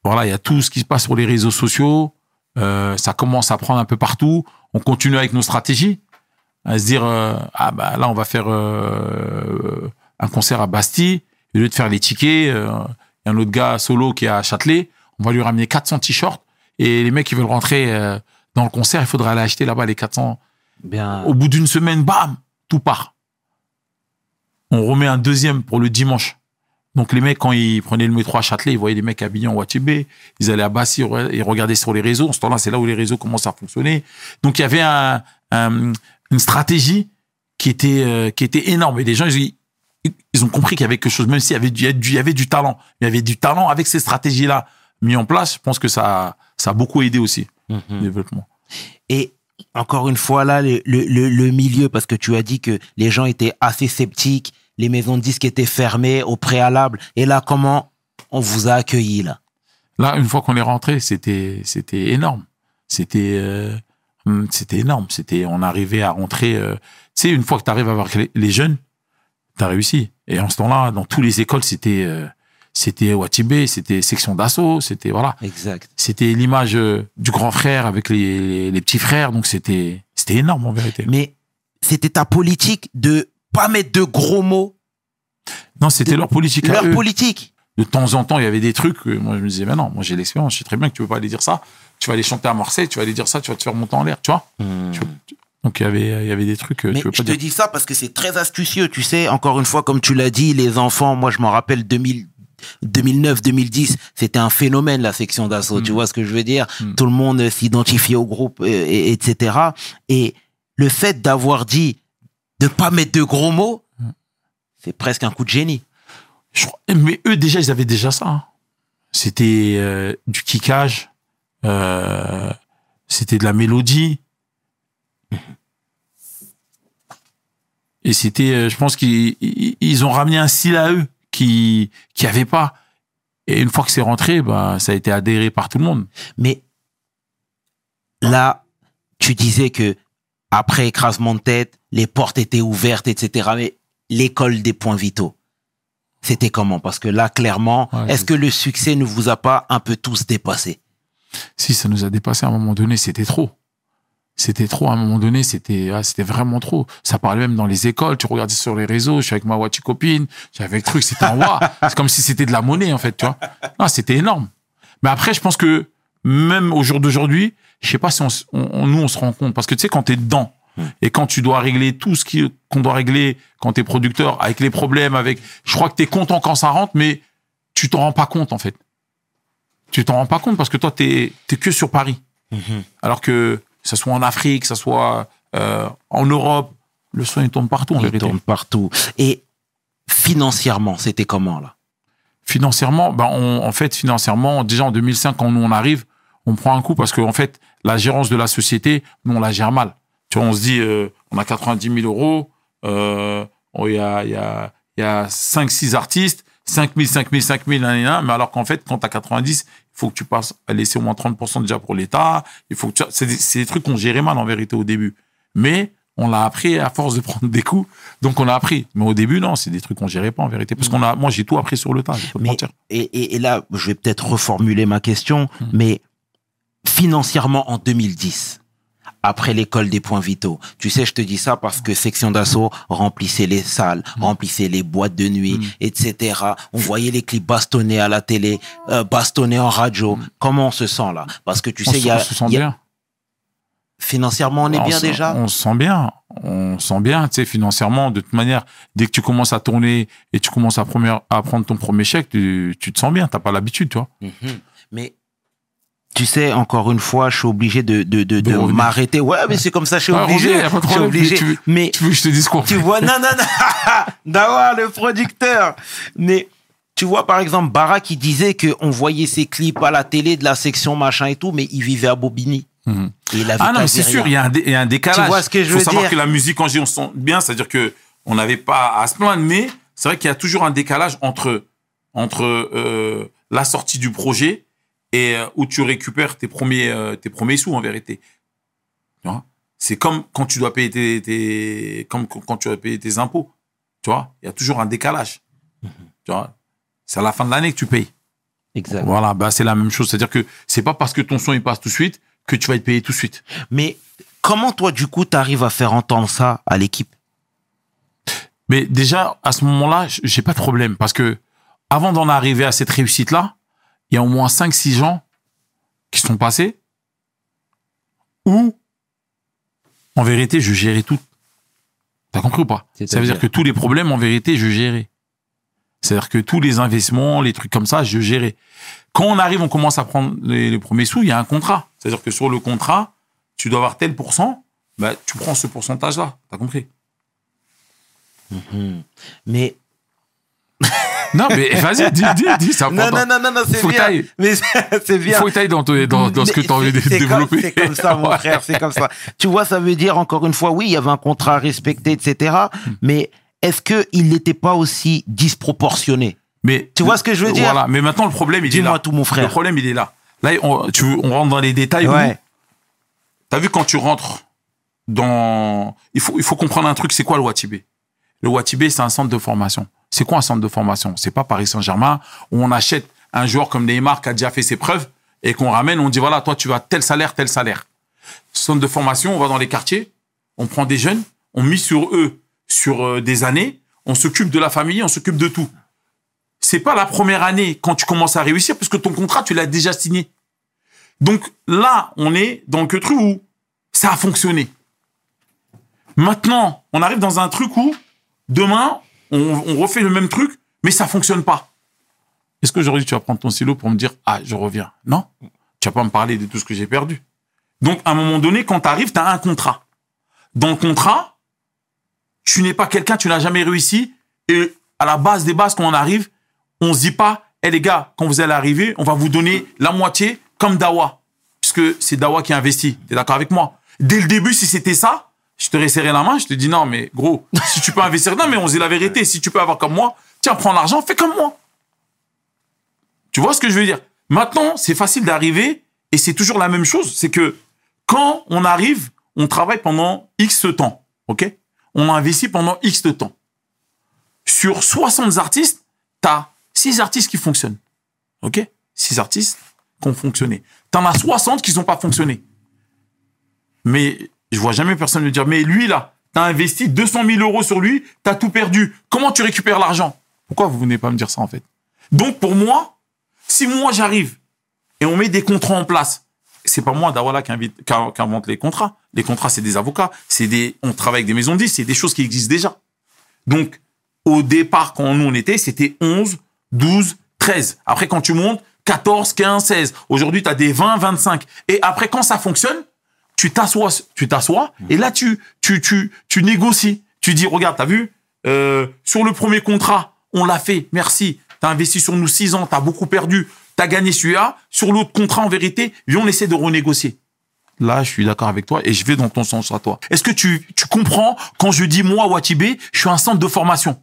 voilà, il y a tout ce qui se passe sur les réseaux sociaux. Euh, ça commence à prendre un peu partout. On continue avec nos stratégies, à se dire euh, ah bah là on va faire euh, un concert à Bastille. Au lieu de faire les tickets, il y a un autre gars solo qui est à Châtelet. On va lui ramener 400 t-shirts et les mecs qui veulent rentrer dans le concert, il faudra aller acheter là-bas les 400 Bien. au bout d'une semaine, bam, tout part. On remet un deuxième pour le dimanche. Donc les mecs, quand ils prenaient le métro à Châtelet, ils voyaient des mecs habillés en Watibé, ils allaient à Bassi, ils regardaient sur les réseaux. En ce temps-là, c'est là où les réseaux commencent à fonctionner. Donc il y avait un, un- une stratégie qui était euh, qui était énorme. Et les gens, ils, ils ont compris qu'il y avait quelque chose, même s'il y avait du, il y avait du- il y avait du talent. Il y avait du talent avec ces stratégies-là mis en place. Je pense que ça, ça a beaucoup aidé aussi Mhm. le développement. Et encore une fois, là, le- le milieu, parce que tu as dit que les gens étaient assez sceptiques, les maisons de disques étaient fermées au préalable. Et là, comment on vous a accueilli, là? Là, une fois qu'on est rentré, c'était c'était énorme. C'était euh, hum, c'était énorme. C'était on arrivait à rentrer. euh, tu sais, une fois que tu arrives à voir les, jeunes, t'as réussi. Et en ce temps-là, dans toutes les écoles, c'était euh, c'était Watibé, c'était section d'assaut, c'était voilà, Exact. c'était l'image euh, du grand frère avec les, les, les petits frères. Donc c'était c'était énorme en vérité. Mais c'était ta politique de pas mettre de gros mots. Non, c'était leur politique. à Leur eux. politique. de temps en temps, il y avait des trucs. que moi, je me disais, mais non, moi j'ai l'expérience, je sais très bien que tu peux pas aller dire ça. Tu vas aller chanter à Marseille, tu vas aller dire ça, tu vas te faire monter en l'air, tu vois. Tu- tu- Donc il y avait, il y avait des trucs que Mais tu peux je pas te dire. dis ça parce que c'est très astucieux, tu sais. Encore une fois, comme tu l'as dit, les enfants, moi je m'en rappelle 2000, 2009, 2010, c'était un phénomène la section d'assaut. Tu vois ce que je veux dire? Mm. Tout le monde s'identifiait au groupe, euh, et- etc. Et le fait d'avoir dit de pas mettre de gros mots, c'est presque un coup de génie. Mais eux déjà, ils avaient déjà ça. hein. C'était euh, du kickage, euh, c'était de la mélodie. Et c'était, euh, je pense qu'ils ils- ils ont ramené un style à eux qui qui avait pas. Et une fois que c'est rentré, bah ça a été adhéré par tout le monde. Mais là, tu disais que après écrasement de tête, les portes étaient ouvertes, etc. Mais l'école des points vitaux, c'était comment? Parce que là, clairement, Ouais, est-ce que le succès ne vous a pas un peu tous dépassé Si ça nous a dépassé à un moment donné, c'était trop. C'était trop à un moment donné, c'était ah, c'était vraiment trop. Ça parlait même dans les écoles, tu regardais sur les réseaux, je suis avec ma Wachi copine, j'avais le truc, c'était un wa. C'est comme si c'était de la monnaie en fait, tu vois. C'était énorme. Mais après, je pense que même au jour d'aujourd'hui, je sais pas si on- nous on se rend compte parce que tu sais quand t'es dedans et quand tu dois régler tout ce qu'on doit régler quand t'es producteur avec les problèmes avec je crois que t'es content quand ça rentre mais tu t'en rends pas compte en fait. Tu t'en rends pas compte parce que toi t'es t'es que sur Paris. Alors que ce soit en Afrique, que ce soit euh, en Europe, le son il tourne partout en Il vérité. tourne partout. Et financièrement, c'était comment là? Financièrement, ben on, en fait, financièrement, déjà en 2005, quand nous on arrive, on prend un coup parce que en fait, la gérance de la société, nous on la gère mal. Tu vois, on se dit, euh, on a 90 000 euros, euh, oh, il y a, il y a, il y a 5, 6 artistes, 5 000, 5 000, 5 000, nan, nan, nan, mais alors qu'en fait, quand tu as 90, il faut que tu passes à laisser au moins 30% déjà pour l'État. Il faut que tu... c'est des, c'est des trucs qu'on gérait mal en vérité au début. Mais on l'a appris à force de prendre des coups. Donc on a appris. Mais au début, non, c'est des trucs qu'on gérait pas en vérité. Parce qu'on a, moi, j'ai tout appris sur le tas. Je te Mais- mentir. et, et- et là, je vais peut-être reformuler ma question, Hmm. mais financièrement en 2010, après l'école des points vitaux, tu sais, je te dis ça parce que section d'assaut remplissait les salles, Hmm. remplissait les boîtes de nuit, etc. On voyait les clips bastonnés à la télé, euh, bastonnés en radio. Comment on se sent là? Parce que tu. On sais, il y a, on se sent il y a- bien. financièrement, on est on bien déjà? On se sent bien. On se sent bien, tu sais, financièrement. De toute manière, dès que tu commences à tourner et tu commences à, première, à prendre ton premier chèque, tu, tu te sens bien. T'as pas l'habitude, tu vois. Mhm. Mais tu sais, encore une fois, je suis obligé de, de, de, m'arrêter. Ouais, mais c'est comme ça, je suis obligé. je suis obligé. Mais tu veux- Mais Tu veux que je te dise quoi tu vois, non, non, non, Dawa, le producteur. Mais tu vois, par exemple, Bara qui disait qu'on voyait ses clips à la télé de la section machin et tout, mais il vivait à Bobigny. Mhm. Et il avait Ah non, c'est sûr, il y, a un il y a un décalage. Tu vois ce que je faut veux savoir dire que la musique, quand je dis on se sent bien, c'est-à-dire que on n'avait pas à se plaindre, mais c'est vrai qu'il y a toujours un décalage entre entre euh, la sortie du projet et euh, où tu récupères tes premiers euh, tes premiers sous en vérité. Tu vois? C'est comme quand tu dois payer tes, tes comme quand tu dois payer tes impôts. Tu vois? Il y a toujours un décalage. Mhm. Tu vois? C'est à la fin de l'année que tu payes. Exact. Voilà, bah c'est la même chose. C'est-à-dire que c'est pas parce que ton son il passe tout de suite que tu vas être payé tout de suite. Mais comment toi, du coup, t'arrives à faire entendre ça à l'équipe? Mais déjà, à ce moment-là, j'ai pas de problème parce que avant d'en arriver à cette réussite-là, il y a au moins 5-6 gens qui sont passés où, en vérité, je gérais tout. T'as compris ou pas? Ça veut dire que tous les problèmes, en vérité, je gérais. C'est-à-dire que tous les investissements, les trucs comme ça, je gérais. Quand on arrive, on commence à prendre les, les premiers sous, il y a un contrat. C'est-à-dire que sur le contrat, tu dois avoir tel pourcent, bah, tu prends ce pourcentage-là. T'as compris? Mais Non, mais vas-y, dis, dis, dis, ça non, non, non, non, non, c'est bien. Mais c'est c'est bien. faut dans, ton- dans, dans ce que tu as envie de c'est- c'est développer. C'est comme ça, mon frère, c'est comme ça. Tu vois, ça veut dire, encore une fois, oui, il y avait un contrat à respecter, etc. Hmm. Mais est-ce qu'il n'était pas aussi disproportionné? Mais Tu vois ce que je veux dire? Voilà. Mais maintenant, le problème, il est Dis-moi là. tout, mon frère. Le problème, il est là. Là, on, tu, on rentre dans les détails. Ouais. T'as vu quand tu rentres dans, il faut, il faut comprendre un truc. C'est quoi le Watibé? Le Watibé, c'est un centre de formation. C'est quoi un centre de formation? C'est pas Paris Saint-Germain où on achète un joueur comme Neymar qui a déjà fait ses preuves et qu'on ramène, on dit voilà, toi, tu vas tel salaire, tel salaire. Centre de formation, on va dans les quartiers, on prend des jeunes, on mise sur eux sur euh, des années, on s'occupe de la famille, on s'occupe de tout. C'est pas la première année quand tu commences à réussir parce que ton contrat, tu l'as déjà signé. Donc là, on est dans le truc où ça a fonctionné. Maintenant, on arrive dans un truc où demain, on, refait le même truc, mais ça fonctionne pas. Est-ce qu'aujourd'hui, tu vas prendre ton stylo pour me dire, ah, je reviens? Non. Tu vas pas me parler de tout ce que j'ai perdu. Donc, à un moment donné, quand tu arrives, tu as un contrat. Dans le contrat, tu n'es pas quelqu'un, tu n'as jamais réussi. Et à la base des bases, quand on arrive, on se dit pas, eh les gars, quand vous allez arriver, on va vous donner la moitié comme Dawa. Puisque c'est Dawa qui investit. T'es d'accord avec moi? Dès le début, si c'était ça, je te serré la main, je te dis non, mais gros, si tu peux investir, non, mais on se dit la vérité, si tu peux avoir comme moi, tiens, prends l'argent, fais comme moi. Tu vois ce que je veux dire? Maintenant, c'est facile d'arriver et c'est toujours la même chose. C'est que quand on arrive, on travaille pendant X temps. OK? On investit pendant X de temps. Sur 60 artistes, t'as 6 artistes qui fonctionnent. OK? 6 artistes qui ont fonctionné. T'en as 60 qui n'ont pas fonctionné. Mais je vois jamais personne me dire, mais lui là, t'as investi 200 000 euros sur lui, t'as tout perdu. Comment tu récupères l'argent? Pourquoi vous venez pas me dire ça en fait? Donc pour moi, si moi j'arrive et on met des contrats en place, c'est pas moi Dawala qui, invente les contrats. Les contrats c'est des avocats, c'est des, on travaille avec des maisons de disques, c'est des choses qui existent déjà. Donc au départ quand nous on était, c'était 11, 12, 13. Après quand tu montes, 14, 15, 16. Aujourd'hui tu as des 20, 25. Et après quand ça fonctionne, tu t'assois, tu t'assois, et là tu, tu, tu, tu négocies. Tu dis, regarde, t'as vu, euh, sur le premier contrat, on l'a fait, merci. T'as investi sur nous six ans, t'as beaucoup perdu, t'as gagné celui-là. Sur l'autre contrat, en vérité, on essaie de renégocier. Là, je suis d'accord avec toi et je vais dans ton sens à toi. Est-ce que tu, tu comprends quand je dis moi, Watibé, je suis un centre de formation?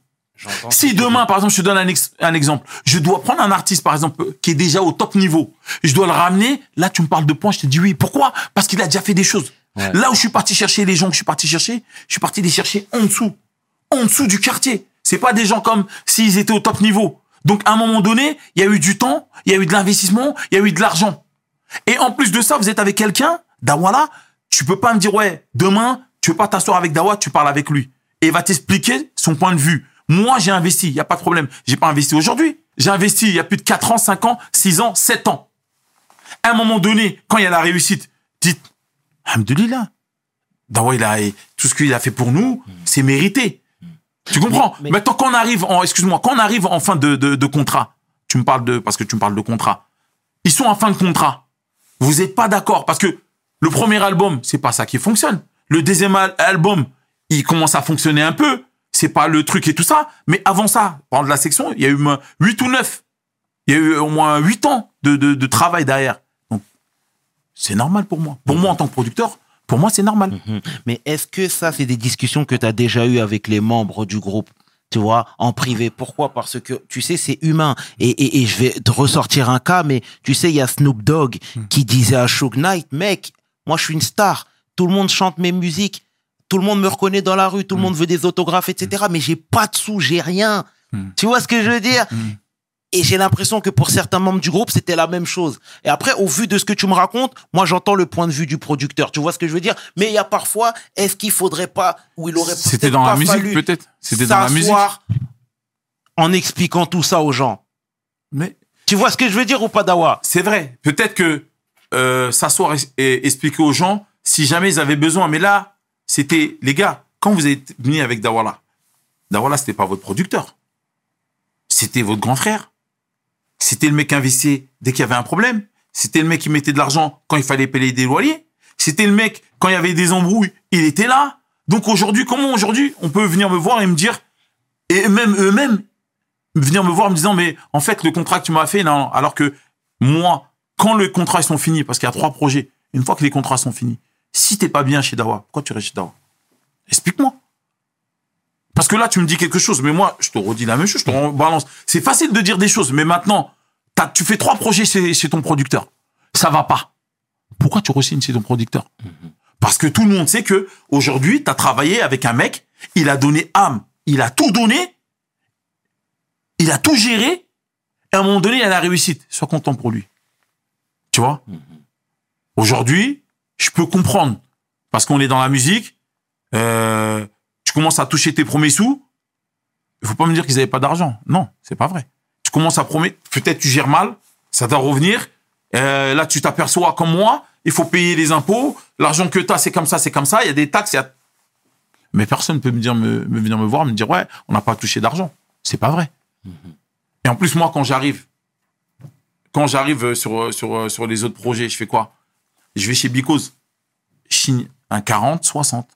Si demain, par exemple, je te donne un, ex- un exemple, je dois prendre un artiste, par exemple, qui est déjà au top niveau, je dois le ramener, là, tu me parles de points, je te dis oui. Pourquoi? Parce qu'il a déjà fait des choses. Ouais. Là où je suis parti chercher les gens que je suis parti chercher, je suis parti les chercher en dessous, en dessous du quartier. C'est pas des gens comme s'ils étaient au top niveau. Donc, à un moment donné, il y a eu du temps, il y a eu de l'investissement, il y a eu de l'argent. Et en plus de ça, vous êtes avec quelqu'un, Dawala, tu peux pas me dire, ouais, demain, tu veux pas t'asseoir avec Dawa, tu parles avec lui. Et il va t'expliquer son point de vue. Moi, j'ai investi, il y a pas de problème. J'ai pas investi aujourd'hui. J'ai investi il y a plus de 4 ans, 5 ans, 6 ans, 7 ans. À un moment donné, quand il y a la réussite, dites, Alhamdulillah. Dawa, il a, tout ce qu'il a fait pour nous, c'est mérité. Tu comprends? Mais- mais- Maintenant, quand on arrive en, excuse-moi, quand on arrive en fin de, de, de contrat, tu me parles de, parce que tu me parles de contrat. Ils sont en fin de contrat. Vous n'êtes pas d'accord parce que le premier album, c'est pas ça qui fonctionne. Le deuxième al- album, il commence à fonctionner un peu. C'est pas le truc et tout ça. Mais avant ça, pendant la section, il y a eu 8 ou 9. Il y a eu au moins 8 ans de, de, de travail derrière. Donc, c'est normal pour moi. Pour moi, en tant que producteur, pour moi, c'est normal. Mhm. Mais est-ce que ça, c'est des discussions que tu as déjà eues avec les membres du groupe tu vois, en privé? Pourquoi? Parce que, tu sais, c'est humain. Et, et, et je vais te ressortir un cas, mais tu sais, il y a Snoop Dogg qui disait à Suge Knight, mec, moi, je suis une star. Tout le monde chante mes musiques. Tout le monde me reconnaît dans la rue. Tout le monde veut des autographes, etc. Mais j'ai pas de sous, j'ai rien. Mm. Tu vois ce que je veux dire Mm. Et j'ai l'impression que pour certains membres du groupe, c'était la même chose. Et après, au vu de ce que tu me racontes, moi, j'entends le point de vue du producteur. Tu vois ce que je veux dire? Mais il y a parfois, est-ce qu'il faudrait pas, ou il aurait C'était dans la musique, peut-être? C'était dans la musique. s'asseoir en expliquant tout ça aux gens. Mais Tu vois ce que je veux dire ou pas, Dawa? C'est vrai. Peut-être que euh, s'asseoir et, et expliquer aux gens si jamais ils avaient besoin. Mais là, c'était les gars. Quand vous êtes venus avec Dawala, Dawala c'était pas votre producteur. C'était votre grand frère. C'était le mec qui dès qu'il y avait un problème. C'était le mec qui mettait de l'argent quand il fallait payer des loyers. C'était le mec quand il y avait des embrouilles, il était là. Donc aujourd'hui, comment aujourd'hui on peut venir me voir et me dire et même eux-mêmes venir me voir en me disant mais en fait le contrat que tu m'as fait alors que moi quand le contrat ils sont finis parce qu'il y a trois projets une fois que les contrats sont finis si t'es pas bien chez Dawa pourquoi tu restes chez Dawa? Explique-moi. Parce que là tu me dis quelque chose mais moi je te redis la même chose je te balance. C'est facile de dire des choses mais maintenant t'as- tu fais trois projets chez, chez ton producteur. Ça va pas. Pourquoi tu re-signes chez ton producteur? Parce que tout le monde sait que aujourd'hui t'as travaillé avec un mec il a donné âme il a tout donné il a tout géré, et à un moment donné, il a la réussite. Sois content pour lui. Tu vois? Aujourd'hui, je peux comprendre. Parce qu'on est dans la musique, euh, tu commences à toucher tes premiers sous, il faut pas me dire qu'ils n'avaient pas d'argent. Non, c'est pas vrai. Tu commences à promettre, peut-être tu gères mal, ça doit revenir. Euh, là, tu t'aperçois comme moi, il faut payer les impôts, l'argent que tu as, c'est comme ça, c'est comme ça, il y a des taxes, il y a... Mais personne peut me dire, me, me venir me voir, me dire, ouais, on n'a pas touché d'argent. C'est pas vrai. Et en plus, moi, quand j'arrive, quand j'arrive sur, sur, sur les autres projets, je fais quoi? Je vais chez Bicose. Signe un 40, 60.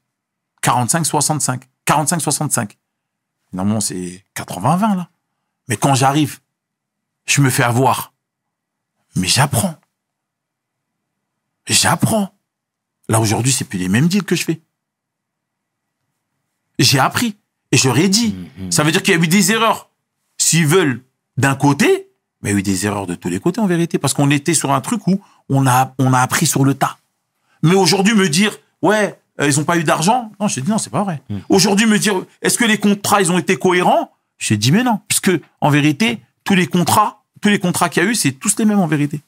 45, 65. 45, 65. Normalement, c'est 80, 20, là. Mais quand j'arrive, je me fais avoir. Mais j'apprends. J'apprends. Là, aujourd'hui, c'est plus les mêmes deals que je fais. J'ai appris. Et je leur ai dit. Ça veut dire qu'il y a eu des erreurs. S'ils veulent d'un côté, mais il y a eu des erreurs de tous les côtés en vérité, parce qu'on était sur un truc où on a, on a appris sur le tas. Mais aujourd'hui, me dire, ouais, euh, ils ont pas eu d'argent, non, je dis non, c'est pas vrai. Aujourd'hui, me dire, est-ce que les contrats, ils ont été cohérents? J'ai dit, mais non, puisque en vérité, tous les contrats, tous les contrats qu'il y a eu, c'est tous les mêmes en vérité.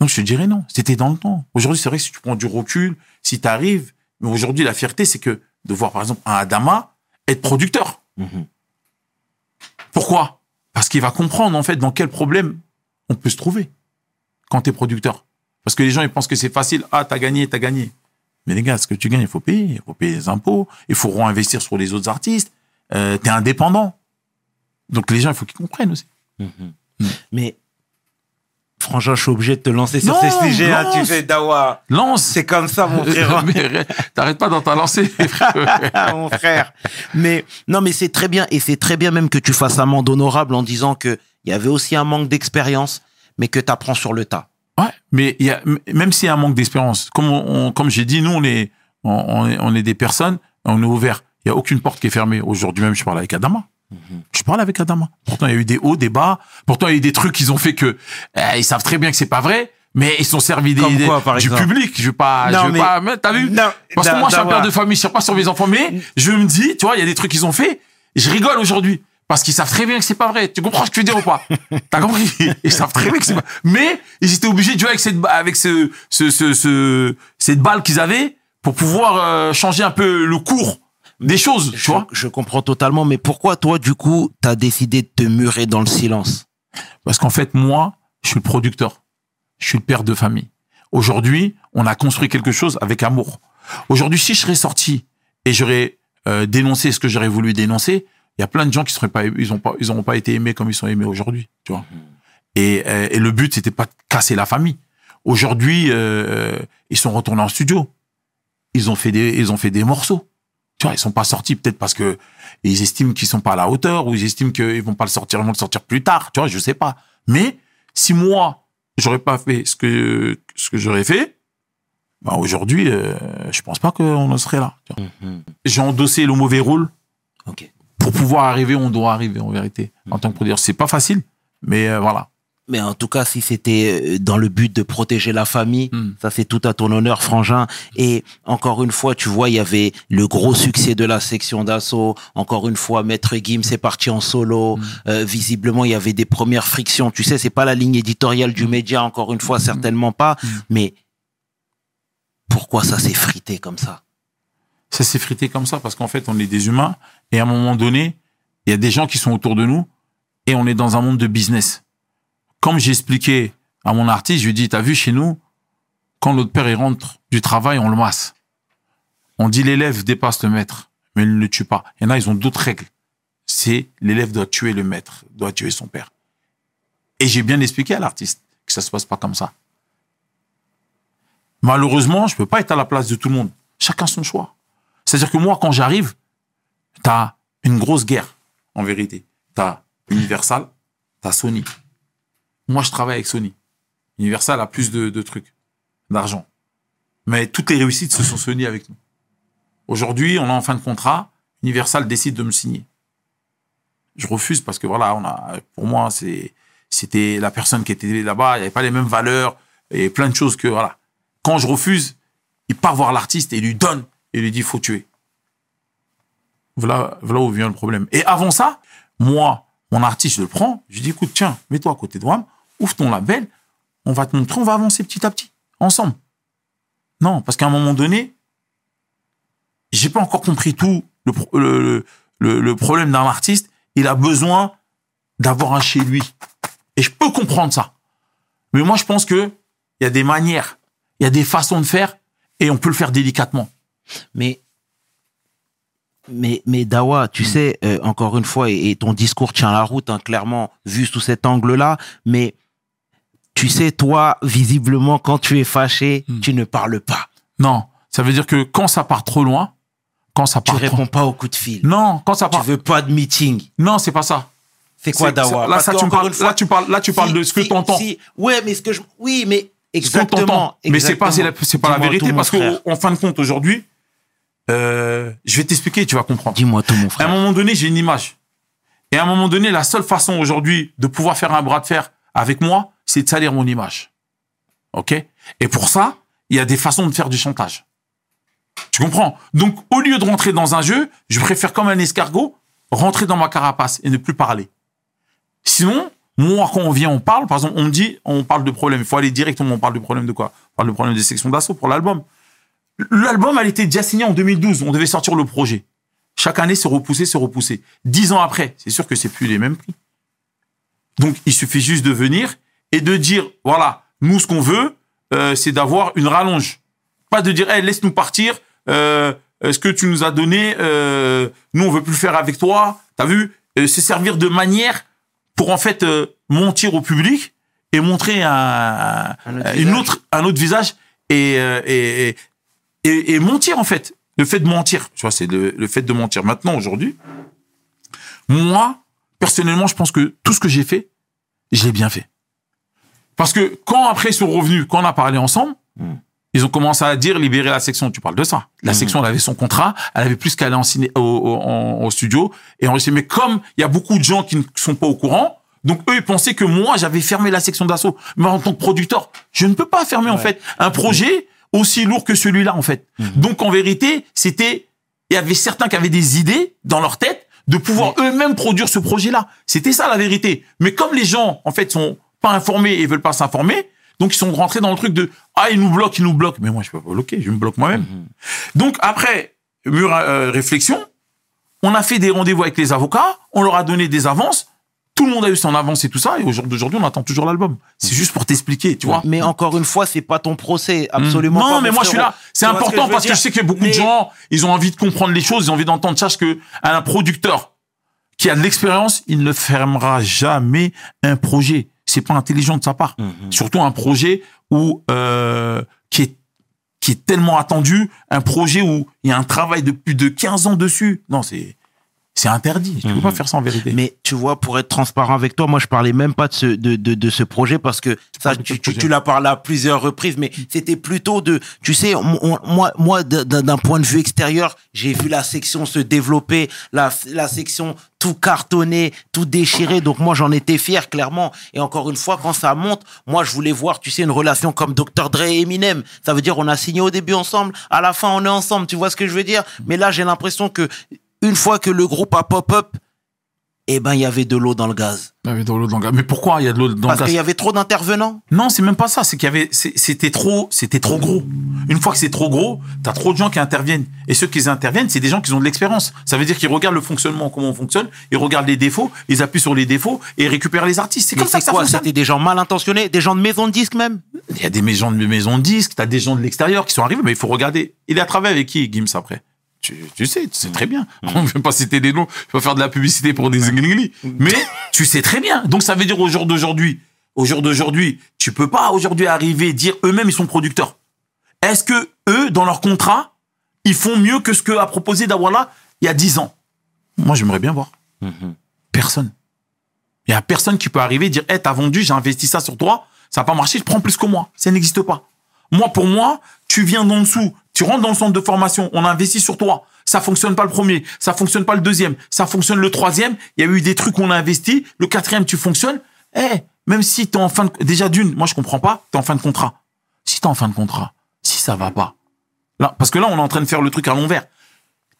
Donc je te dirais non, c'était dans le temps. Aujourd'hui, c'est vrai que si tu prends du recul, si tu arrives, mais aujourd'hui, la fierté, c'est que de voir par exemple un Adama être producteur. Mhm. Pourquoi? Parce qu'il va comprendre en fait dans quel problème on peut se trouver quand tu es producteur. Parce que les gens ils pensent que c'est facile. Ah, t'as gagné, t'as gagné. Mais les gars, ce que tu gagnes, il faut payer. Il faut payer les impôts. Il faut réinvestir sur les autres artistes. Euh, t'es indépendant. Donc les gens, il faut qu'ils comprennent aussi. Mais, franchement, je suis obligé de te lancer sur Non, ces sujets. hein, tu lance. sais, Dawa, Lance c'est comme ça, mon frère. T'arrêtes pas dans ta lancée. Mon frère. Mais non, mais c'est très bien et c'est très bien même que tu fasses amende honorable en disant que il y avait aussi un manque d'expérience, mais que tu apprends sur le tas. Ouais, mais y a, même s'il y a un manque d'expérience, comme on, on- comme j'ai dit, nous on est, on, est, on est des personnes, on est ouvert. Il y a aucune porte qui est fermée. Aujourd'hui même, je parle avec Adama. Je parle avec Adama. Pourtant, il y a eu des hauts, des bas. Pourtant, il y a eu des trucs qu'ils ont fait que eh, ils savent très bien que c'est pas vrai, mais ils sont servis des, quoi, par du public. Je veux pas, Non, je veux mais- pas. T'as vu? Non, Parce que moi, je suis un père de famille. Je sais pas sur mes enfants, mais je me dis, tu vois, il y a des trucs qu'ils ont fait. Je rigole aujourd'hui. Parce qu'ils savent très bien que c'est pas vrai. Tu comprends ce que je veux dire ou pas T'as compris Ils savent très bien que c'est pas. Mais ils étaient obligés de jouer avec cette avec ce ce ce, ce- cette balle qu'ils avaient pour pouvoir euh, changer un peu le cours des choses, tu Je, vois je comprends totalement, mais pourquoi toi, du coup, t'as décidé de te murer dans le silence? Parce qu'en fait, moi, je suis le producteur. Je suis le père de famille. Aujourd'hui, on a construit quelque chose avec amour. Aujourd'hui, si je serais sorti et j'aurais euh, dénoncé ce que j'aurais voulu dénoncer, il y a plein de gens qui seraient pas, ils ont pas, ils auront pas été aimés comme ils sont aimés aujourd'hui, tu vois. Et, euh, et le but, c'était pas de casser la famille. Aujourd'hui, euh, ils sont retournés en studio. Ils ont fait des, ils ont fait des morceaux. Tu vois, ils sont pas sortis peut-être parce que ils estiment qu'ils sont pas à la hauteur ou ils estiment qu'ils vont pas le sortir, ils vont le sortir plus tard. Tu vois, je sais pas. Mais si moi, j'aurais pas fait ce que ce que j'aurais fait, bah aujourd'hui, euh, je pense pas qu'on en serait là. vois. Mhm. J'ai endossé le mauvais rôle Ok. Pour pouvoir arriver, on doit arriver en vérité. En tant que producteur, c'est pas facile, mais euh, voilà. Mais en tout cas, si c'était euh, dans le but de protéger la famille, Mm. ça c'est tout à ton honneur, Frangin. Et encore une fois, tu vois, il y avait le gros succès de la section d'assaut. Encore une fois, Maître Gim c'est parti en solo. Euh, visiblement, il y avait des premières frictions. Tu sais, c'est pas la ligne éditoriale du média, encore une fois, certainement pas. Mais pourquoi ça s'est frité comme ça? Ça s'est frité comme ça parce qu'en fait, on est des humains et à un moment donné, il y a des gens qui sont autour de nous et on est dans un monde de business. Comme j'ai expliqué à mon artiste, je lui dit, t'as vu chez nous, quand notre père il rentre du travail, on le masse. On dit l'élève dépasse le maître, mais il ne le tue pas. Il y en a, ils ont d'autres règles. C'est l'élève doit tuer le maître, doit tuer son père. Et j'ai bien expliqué à l'artiste que ça se passe pas comme ça. Malheureusement, je peux pas être à la place de tout le monde. Chacun son choix. C'est-à-dire que moi, quand j'arrive, t'as une grosse guerre, en vérité. T'as Universal, t'as Sony. Moi, je travaille avec Sony. Universal a plus de, trucs, d'argent. Mais toutes les réussites, ce sont Sony avec nous. Aujourd'hui, on est en fin de contrat. Universal décide de me signer. Je refuse parce que voilà, pour moi, c'était la personne qui était là-bas. Il n'y avait pas les mêmes valeurs et plein de choses que voilà. Quand je refuse, il part voir l'artiste et lui donne il lui dit faut tuer. Voilà, où vient le problème. Et avant ça, moi, mon artiste, je le prends, je lui dis écoute, tiens, mets-toi à côté de moi, ouvre ton label, on va te montrer, on va avancer petit à petit, ensemble. Non, parce qu'à un moment donné, j'ai pas encore compris tout le problème d'un artiste. Il a besoin d'avoir un chez lui. Et je peux comprendre ça. Mais moi, je pense que il y a des manières, il y a des façons de faire et on peut le faire délicatement. Mais, mais, mais Dawa, tu sais, euh, encore une fois, et, et ton discours tient la route, hein, clairement, vu sous cet angle-là, mais tu sais, toi, visiblement, quand tu es fâché, Hmm. tu ne parles pas. Non, ça veut dire que quand ça part trop loin, quand ça Tu part trop... réponds pas aux coups de fil. Non, quand ça Tu part... veux pas de meeting. Non, c'est pas ça. C'est quoi, Dawa? là, ça, tu parles- fois, là, tu parles- là, tu parles si- de ce que si- t'entends. si- Ouais, mais ce que je. Oui, mais. Exactement. t'entend. Mais c'est pas, c'est pas la vérité parce frère. que en fin de compte aujourd'hui, euh, je vais t'expliquer, tu vas comprendre. Dis-moi tout, mon À un frère. moment donné, j'ai une image. Et à un moment donné, la seule façon aujourd'hui de pouvoir faire un bras de fer avec moi, c'est de salir mon image. OK? Et pour ça, il y a des façons de faire du chantage. Tu comprends? Donc, au lieu de rentrer dans un jeu, je préfère comme un escargot rentrer dans ma carapace et ne plus parler. Sinon, moi, quand on vient, on parle. Par exemple, on me dit, on parle de problème. Il faut aller directement. On parle de problème de quoi? On parle de problème des sections d'assaut pour l'album. L'album, elle était déjà signée en 2012. On devait sortir le projet. Chaque année, c'est repoussé, c'est repoussé. Dix ans après, c'est sûr que c'est plus les mêmes prix. Donc, il suffit juste de venir et de dire, voilà, nous, ce qu'on veut, euh, c'est d'avoir une rallonge. Pas de dire, hey, laisse-nous partir. Euh, ce que tu nous as donné, euh, nous, on veut plus le faire avec toi. T'as vu? Euh, C'est servir de manière pour en fait euh, mentir au public et montrer un, Un autre une visage. autre, un autre visage et, euh, et, et, et, et mentir en fait. Le fait de mentir, tu vois, c'est le, le fait de mentir. Maintenant, aujourd'hui, moi, personnellement, je pense que tout ce que j'ai fait, je l'ai bien fait. Parce que quand après ils sont revenus, quand on a parlé ensemble, Mm. ils ont commencé à dire libérer la section. Tu parles de ça. La Mm. section, elle avait son contrat, elle avait plus qu'à aller en ciné, au, au, en- au studio et enregistrer. Mais comme il y a beaucoup de gens qui ne sont pas au courant, donc eux ils pensaient que moi j'avais fermé la section d'assaut. Mais en tant que producteur, je ne peux pas fermer en fait un projet aussi lourd que celui-là en fait. Donc en vérité, c'était il y avait certains qui avaient des idées dans leur tête de pouvoir eux-mêmes produire ce projet-là. C'était ça la vérité. Mais comme les gens en fait sont pas informés et veulent pas s'informer, donc ils sont rentrés dans le truc de ah ils nous bloquent, ils nous bloquent. Mais moi je peux pas bloquer, je me bloque moi-même. Donc après mûre euh, réflexion, on a fait des rendez-vous avec les avocats, on leur a donné des avances. Tout le monde a eu son avance et tout ça, et au jour d'aujourd'hui, on attend toujours l'album. C'est juste pour t'expliquer, tu vois. Mais encore une fois, c'est pas ton procès, absolument non, pas. mais moi je suis là. C'est important parce que je sais que beaucoup de gens, ils ont envie de comprendre les choses, ils ont envie d'entendre. Sache que un producteur qui a de l'expérience, il ne fermera jamais un projet. C'est pas intelligent de sa part. Mhm. Surtout un projet où euh, qui est qui est tellement attendu, un projet où il y a un travail de plus de 15 ans dessus. Non, c'est c'est interdit. Tu peux Mhm. pas faire ça en vérité. Mais tu vois, pour être transparent avec toi, moi je parlais même pas de ce de, de, de ce projet parce que ça, tu, tu, tu l'as parlé à plusieurs reprises, mais c'était plutôt de, tu sais, on- moi moi d'un d'un point de vue extérieur, j'ai vu la section se développer, la la section tout cartonné, tout déchiré, donc moi j'en étais fier clairement. Et encore une fois, quand ça monte, moi je voulais voir, tu sais, une relation comme Dr Dre et Eminem. Ça veut dire on a signé au début ensemble, à la fin on est ensemble. Tu vois ce que je veux dire? Mais là j'ai l'impression que une fois que le groupe a pop-up, eh ben, il y avait de l'eau dans le gaz. Il y avait de l'eau dans le gaz. Mais pourquoi il y a de l'eau dans le Parce gaz qu'il y avait trop d'intervenants. Non, c'est même pas ça. C'est qu'il y avait, c'était trop, c'était trop gros. Une fois que c'est trop gros, t'as trop de gens qui interviennent. Et ceux qui interviennent, c'est des gens qui ont de l'expérience. Ça veut dire qu'ils regardent le fonctionnement, comment on fonctionne, ils regardent les défauts, ils appuient sur les défauts et récupèrent les artistes. C'est comme ça c'est que ça quoi? fonctionne. C'était des gens mal intentionnés, des gens de maison de disques même? Il y a des maisons de maisons de disques, t'as des gens de l'extérieur qui sont arrivés, mais il faut regarder. Il a travaillé avec qui, Gims, après? Tu, tu sais, tu sais très bien. On ne veut pas citer des noms, je vais pas faire de la publicité pour des zingling. Mais tu sais très bien. Donc ça veut dire au jour d'aujourd'hui, au jour d'aujourd'hui, tu peux pas aujourd'hui arriver et dire eux-mêmes ils sont producteurs. Est-ce que eux, dans leur contrat, ils font mieux que ce que a proposé Dawala il y a 10 ans? Moi, j'aimerais bien voir. Personne. Il y a personne qui peut arriver et dire, hey, t'as vendu, j'ai investi ça sur toi, ça n'a pas marché, je prends plus que moi. Ça n'existe pas. Moi, pour moi, tu viens d'en dessous, tu rentres dans le centre de formation, on a investi sur toi. Ça fonctionne pas le premier, ça fonctionne pas le deuxième, ça fonctionne le troisième. Il y a eu des trucs où on a investi, le quatrième, tu fonctionnes. Eh, même si t'es en fin de, déjà d'une, moi je comprends pas, t'es en fin de contrat. Si t'es en fin de contrat, si ça va pas, là, parce que là on est en train de faire le truc à l'envers.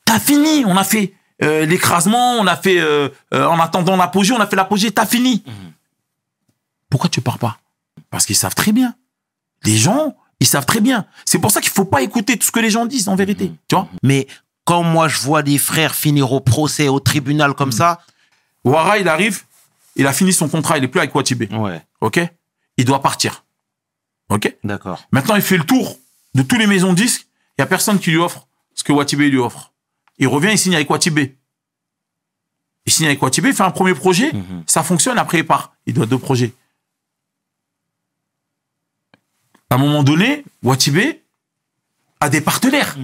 T'as fini, on a fait euh, l'écrasement, on a fait euh, euh, en attendant l'apogée, on a fait l'apogée, t'as fini. Pourquoi tu pars pas? Parce qu'ils savent très bien. Les gens, ils savent très bien. C'est pour ça qu'il faut pas écouter tout ce que les gens disent en vérité. Tu vois Mais quand moi je vois des frères finir au procès, au tribunal Mm. comme ça, Ouara, il arrive, il a fini son contrat, il est plus avec Watibé. ouais, OK? Il doit partir. OK? D'accord. Maintenant, il fait le tour de tous les maisons de disques. Il y a personne qui lui offre ce que Watibé lui offre. Il revient, il signe avec Watibé. Il signe avec Watibé, il fait un premier projet, ça fonctionne, après il part. Il doit deux projets. À un moment donné, Watibé a des partenaires.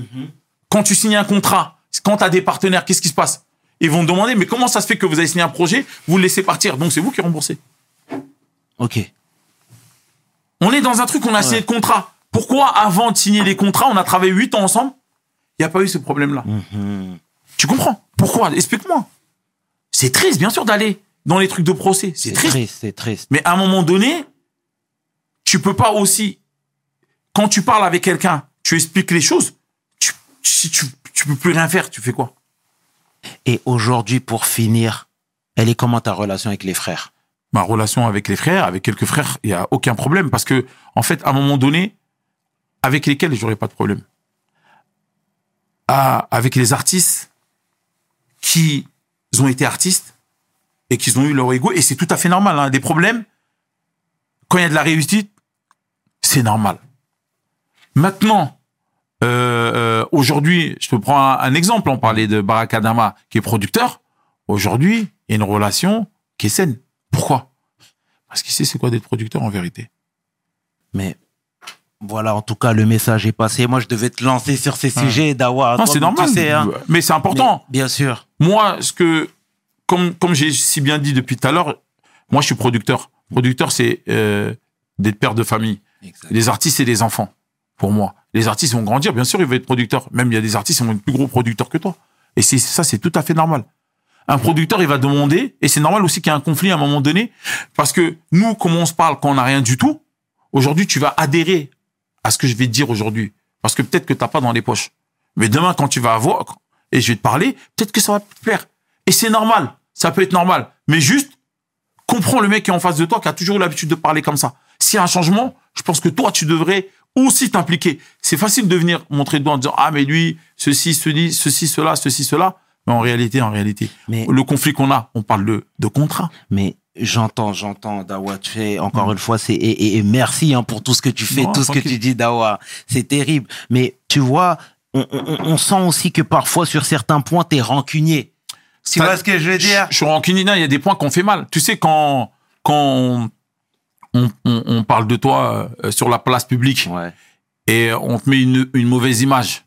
Quand tu signes un contrat, quand tu as des partenaires, qu'est-ce qui se passe? Ils vont te demander, mais comment ça se fait que vous avez signé un projet, vous le laissez partir? Donc c'est vous qui remboursez. Ok. On est dans un truc, on a signé de contrat. Pourquoi, avant de signer les contrats, on a travaillé huit ans ensemble? Il n'y a pas eu ce problème-là. Mhm. Tu comprends? Pourquoi? Explique-moi. C'est triste, bien sûr, d'aller dans les trucs de procès. C'est C'est triste. triste, c'est triste. Mais à un moment donné, tu peux pas aussi, quand tu parles avec quelqu'un, tu expliques les choses. Tu, si tu, tu peux plus rien faire, tu fais quoi? Et aujourd'hui, pour finir, elle est comment ta relation avec les frères? Ma relation avec les frères, avec quelques frères, il y a aucun problème parce que, en fait, à un moment donné, avec lesquels j'aurais pas de problème. Ah, avec les artistes qui ont été artistes et qui ont eu leur ego, et c'est tout à fait normal. Hein, des problèmes, quand il y a de la réussite, c'est normal. Maintenant, euh, euh, aujourd'hui, je te prends un, un exemple. On parlait de Barakadama qui est producteur. Aujourd'hui, il y a une relation qui est saine. Pourquoi? Parce qu'il sait c'est quoi d'être producteur en vérité. Mais voilà, en tout cas, le message est passé. Moi, je devais te lancer sur ces sujets, Dawa. Non, c'est tu normal. sais, hein. Mais c'est important. Mais, bien sûr. Moi, ce que, comme, comme j'ai si bien dit depuis tout à l'heure, moi, je suis producteur. Producteur, c'est euh, d'être père de famille. Les artistes, c'est des enfants, pour moi. Les artistes vont grandir, bien sûr, ils vont être producteurs. Même il y a des artistes qui sont plus gros producteurs que toi. Et c'est ça, c'est tout à fait normal. Un producteur, il va demander, et c'est normal aussi qu'il y ait un conflit à un moment donné, parce que nous, comment on se parle quand on n'a rien du tout, aujourd'hui, tu vas adhérer à ce que je vais te dire aujourd'hui. Parce que peut-être que t'as pas dans les poches. Mais demain, quand tu vas avoir, et je vais te parler, peut-être que ça va te plaire. Et c'est normal. Ça peut être normal. Mais juste, comprends le mec qui est en face de toi, qui a toujours l'habitude de parler comme ça. S'il y a un changement, je pense que toi, tu devrais aussi t'impliquer. C'est facile de venir montrer le doigt en disant, ah, mais lui, ceci, ceci, ceci, cela, ceci, cela. Mais en réalité, en réalité, Mais- le conflit qu'on a, on parle de, de contrat. Mais J'entends, j'entends, Dawa. Tu fais encore une fois, c'est et, et- et merci hein, pour tout ce que tu fais, Non, tout ce que tu dis, Dawa. C'est terrible. Mais tu vois, on, on- on sent aussi que parfois sur certains points, t'es rancunier. Tu vois ce que je veux dire? Je suis rancunier, il y a des points qu'on fait mal. Tu sais, quand, quand on, on, on- on parle de toi euh, sur la place publique Ouais. et on te met une, une mauvaise image,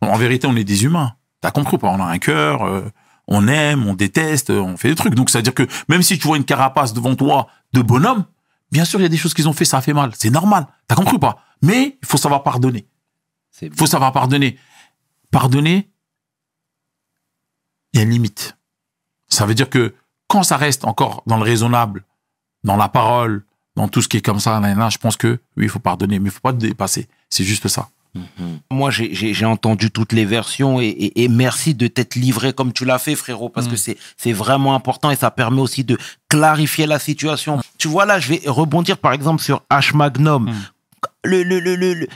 en vérité, on est des humains. T'as compris ou pas? On a un cœur, euh, on aime, on déteste, euh, on fait des trucs. Donc, ça veut dire que même si tu vois une carapace devant toi de bonhomme, bien sûr, il y a des choses qu'ils ont fait, ça fait mal. C'est normal. T'as compris ou pas? Mais il faut savoir pardonner. Il faut savoir pardonner. Pardonner, il y a une limite. Ça veut dire que quand ça reste encore dans le raisonnable, dans la parole, dans tout ce qui est comme ça, nan, je pense que oui, il faut pardonner, mais il faut pas te dépasser. C'est juste ça. Moi, j'ai- entendu toutes les versions et, et- et merci de t'être livré comme tu l'as fait, frérot, parce Mm. que c'est c'est vraiment important et ça permet aussi de clarifier la situation. Tu vois, là, je vais rebondir par exemple sur H Magnum. Le, le, le, le- le-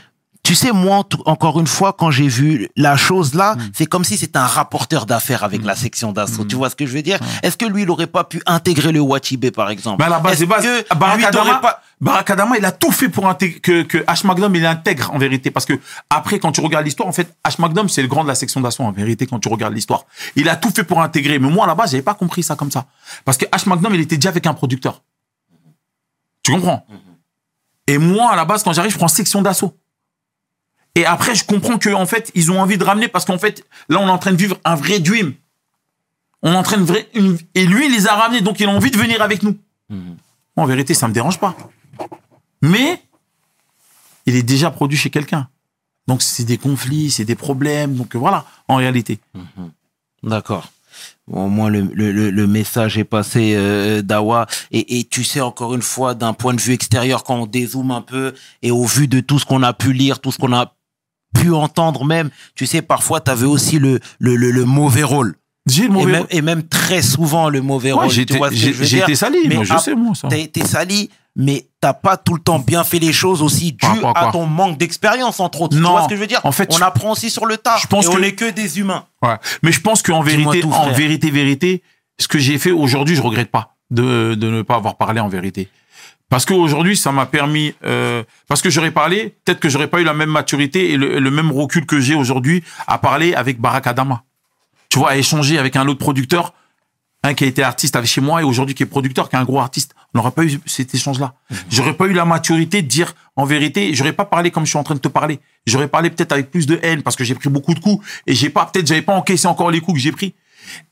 tu sais, moi, encore une fois, quand j'ai vu la chose là, Mm. c'est comme si c'était un rapporteur d'affaires avec la section d'assaut. Tu vois ce que je veux dire? Est-ce que lui, il aurait pas pu intégrer le Watibé, par exemple? À la base que Barack lui, Adama, pas... Barack Adama, il a tout fait pour intégrer, que, que H. Magnum, il intègre en vérité. Parce que après, quand tu regardes l'histoire, en fait, H. Magnum, c'est le grand de la section d'assaut en vérité quand tu regardes l'histoire. Il a tout fait pour intégrer. Mais moi, à la base, j'avais pas compris ça comme ça. Parce que H. Magnum, il était déjà avec un producteur. Tu comprends? Et moi, à la base, quand j'arrive, je prends section d'assaut. Et après, je comprends que en fait, ils ont envie de ramener parce qu'en fait, là, on est en train de vivre un vrai dream. On est en train de vrai, et lui, il les a ramenés, donc il a envie de venir avec nous. En vérité, ça me dérange pas. Mais il est déjà produit chez quelqu'un. Donc c'est des conflits, c'est des problèmes. Donc voilà, en réalité. D'accord. Bon, au moins, le, le, le- message est passé, euh, Dawa. Et, et tu sais, encore une fois, d'un point de vue extérieur, quand on dézoome un peu, et au vu de tout ce qu'on a pu lire, tout ce qu'on a pu entendre même, tu sais, parfois, tu avais aussi le, le, le, le mauvais rôle. J'ai le Et mauvais. même, et même très souvent le mauvais Ouais, rôle. j'ai tu été, que sali, Mais moi je à- sais moi ça. T'as été sali, mais t'as pas tout le temps bien fait les choses aussi dû à ton manque d'expérience, entre autres. tu Non. vois ce que je veux dire? En fait, On apprend aussi sur le tas. je pense et on que- n'est que des humains. Ouais. Mais je pense qu'en vérité, tout, en vérité, vérité, ce que j'ai fait aujourd'hui, je regrette pas de, de ne pas avoir parlé en vérité. Parce qu'aujourd'hui, ça m'a permis, euh, parce que j'aurais parlé, peut-être que j'aurais pas eu la même maturité et le, le même recul que j'ai aujourd'hui à parler avec Barack Adama. Tu vois, à échanger avec un autre producteur, un qui a été artiste avec chez moi et aujourd'hui qui est producteur, qui est un gros artiste. On n'aurait pas eu cet échange-là. J'aurais pas eu la maturité de dire, en vérité, j'aurais pas parlé comme je suis en train de te parler. J'aurais parlé peut-être avec plus de haine parce que j'ai pris beaucoup de coups et j'ai pas, peut-être, j'avais pas encaissé encore les coups que j'ai pris.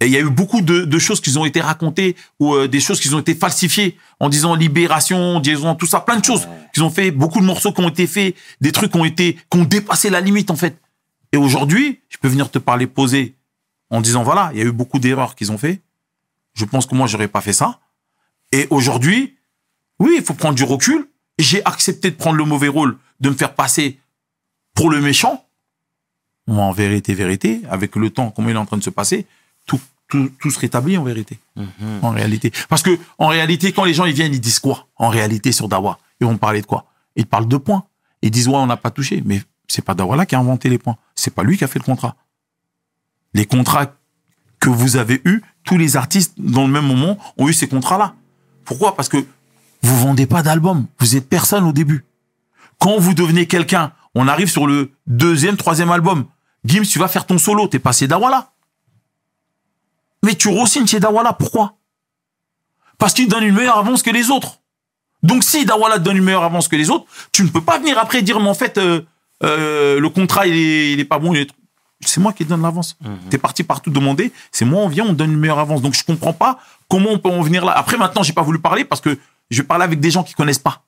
Et il y a eu beaucoup de, de choses qui ont été racontées ou euh, des choses qui ont été falsifiées en disant libération, disant tout ça, plein de choses qu'ils ont fait, beaucoup de morceaux qui ont été faits, des trucs qui ont été, qui ont dépassé la limite en fait. Et aujourd'hui, je peux venir te parler posé en disant voilà, il y a eu beaucoup d'erreurs qu'ils ont fait. Je pense que moi j'aurais pas fait ça. Et aujourd'hui, oui, il faut prendre du recul. J'ai accepté de prendre le mauvais rôle, de me faire passer pour le méchant. Moi, en vérité, vérité, avec le temps, comment il est en train de se passer, tout, tout, tout se rétablit en vérité. En réalité. Parce que, en réalité, quand les gens, ils viennent, ils disent quoi? En réalité, sur Dawa? Ils vont parler de quoi? Ils parlent de points. Ils disent, ouais, on n'a pas touché. Mais c'est pas Dawa là qui a inventé les points. C'est pas lui qui a fait le contrat. Les contrats que vous avez eus, tous les artistes, dans le même moment, ont eu ces contrats-là. Pourquoi? Parce que vous vendez pas d'album. Vous êtes personne au début. Quand vous devenez quelqu'un, on arrive sur le deuxième, troisième album. Gims, tu vas faire ton solo. T'es passé Dawala. Mais tu re-signes chez Dawala. Pourquoi? Parce qu'il donne une meilleure avance que les autres. Donc si Dawala te donne une meilleure avance que les autres, tu ne peux pas venir après dire, mais en fait, euh, euh, le contrat, il est, il est pas bon. C'est moi qui donne l'avance. T'es parti partout demander. C'est moi, on vient, on donne une meilleure avance. Donc je comprends pas comment on peut en venir là. Après, maintenant, j'ai pas voulu parler parce que je parlais avec des gens qui connaissent pas.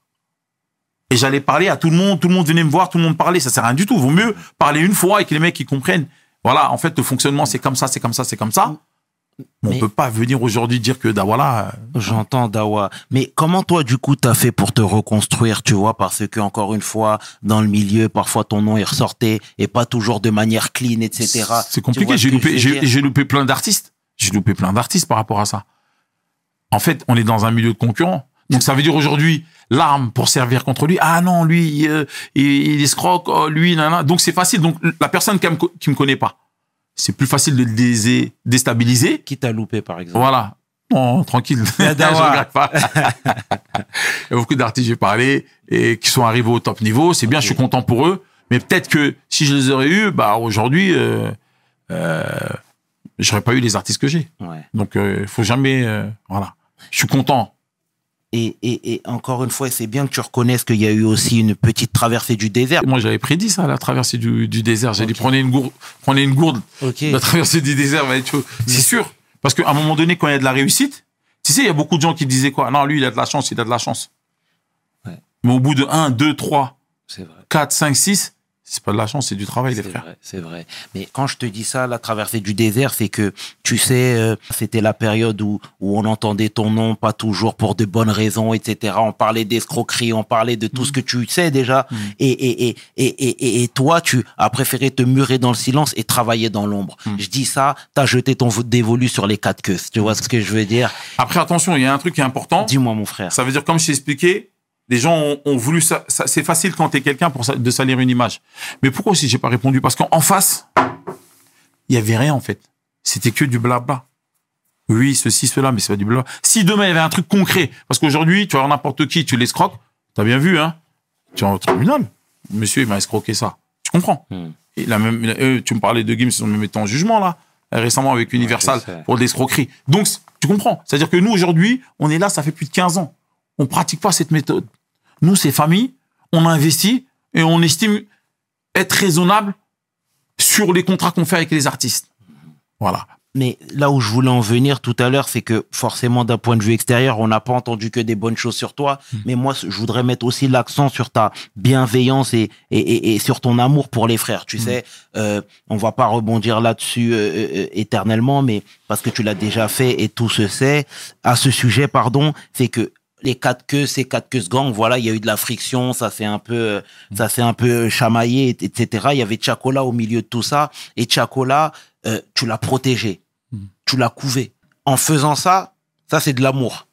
Et j'allais parler à tout le monde, tout le monde venait me voir, tout le monde parlait, ça sert à rien du tout. Vaut mieux parler une fois et que les mecs ils comprennent. Voilà, en fait, le fonctionnement c'est comme ça, c'est comme ça, c'est comme ça. Mais on Mais- peut pas venir aujourd'hui dire que, voilà, euh, J'entends Dawa. Mais comment toi, du coup, t'as fait pour te reconstruire, tu vois, parce que, encore une fois, dans le milieu, parfois ton nom est ressorti et pas toujours de manière clean, etc. c'est compliqué. J'ai loupé, j'ai loupé plein d'artistes. J'ai loupé plein d'artistes par rapport à ça. En fait, on est dans un milieu de concurrents. Donc ça veut dire aujourd'hui l'arme pour servir contre lui. Ah non, lui, euh, il, il escroque. Oh, lui, nanana. Donc c'est facile. Donc la personne qui me, qui me connaît pas, c'est plus facile de le dés- déstabiliser. Qui t'a loupé, par exemple Voilà. Non, tranquille. Je regrette pas. Il y a beaucoup d'artistes, j'ai parlé, et qui sont arrivés au top niveau. C'est bien, je suis content pour eux. Mais peut-être que si je les aurais eus, bah, aujourd'hui, euh, euh, j'aurais pas eu les artistes que j'ai. Ouais. Donc, il faut jamais, euh, voilà. Je suis content. Et, et, et encore une fois, c'est bien que tu reconnaisses qu'il y a eu aussi une petite traversée du désert. Moi, j'avais prédit ça, la traversée du, du désert. J'ai dit, Ok. prenez une gourde, prenez une gourde, la traversée du désert va être. C'est sûr. Parce qu'à un moment donné, quand il y a de la réussite, tu sais, il y a beaucoup de gens qui disaient quoi? Non, lui, il a de la chance, il a de la chance. Ouais. Mais au bout de 1, 2, 3, C'est vrai. 4, 5, 6, c'est pas de la chance, c'est du travail, les C'est frères. vrai, c'est vrai. Mais quand je te dis ça, la traversée du désert, c'est que, tu sais, euh, c'était la période où, où on entendait ton nom, pas toujours pour de bonnes raisons, etc. On parlait d'escroquerie, on parlait de tout ce que tu sais déjà. Et, et, et, et, et, et- et toi, tu as préféré te murer dans le silence et travailler dans l'ombre. Je dis ça, t'as jeté ton dévolu sur les quatre queues. Tu vois ce que je veux dire? Après, attention, il y a un truc qui est important. Dis-moi, mon frère. Ça veut dire, comme je t'ai expliqué, les gens ont, ont voulu ça. ça- c'est facile quand t'es quelqu'un pour de salir une image. Mais pourquoi aussi j'ai pas répondu? Parce qu'en en face, il y avait rien en fait. C'était que du blabla. Oui, ceci, cela, mais c'est pas du blabla. Si demain il y avait un truc concret, parce qu'aujourd'hui, tu vas voir n'importe qui, tu l'escroques, t'as bien vu, hein Tu es en tribunal. Monsieur, il m'a escroqué ça. Tu comprends? Hmm. Et la même, eux, tu me parlais de Gims, ils ont même été en jugement là euh, récemment avec Universal pour de l'escroquerie. Donc, tu comprends? C'est-à-dire que nous, aujourd'hui, on est là, ça fait plus de 15 ans. On pratique pas cette méthode. Nous, c'est famille, on a investi et on estime être raisonnable sur les contrats qu'on fait avec les artistes. Voilà. Mais là où je voulais en venir tout à l'heure, c'est que forcément, d'un point de vue extérieur, on n'a pas entendu que des bonnes choses sur toi. Mais moi, je voudrais mettre aussi l'accent sur ta bienveillance et, et, et, et sur ton amour pour les frères. Tu sais, euh, on va pas rebondir là-dessus euh, euh, éternellement, mais parce que tu l'as déjà fait et tout se sait. À ce sujet, pardon, c'est que les quatre queues, ces quatre queues gang, voilà, il y a eu de la friction, ça s'est un peu, euh, ça s'est un peu chamaillé, et- etc. Il y avait Chacola au milieu de tout ça, et Chacola, euh, tu l'as protégé, tu l'as couvé. En faisant ça, ça c'est de l'amour.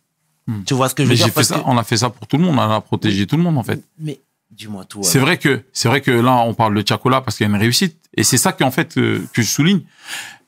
Hmm. Tu vois ce que je Mais veux dire? Fait ça, que- on a fait ça pour tout le monde, on a protégé tout le monde en fait. Mais dis-moi tout. C'est vrai que c'est vrai que là on parle de Chacola parce qu'il y a une réussite et c'est ça qu'en fait euh, que je souligne.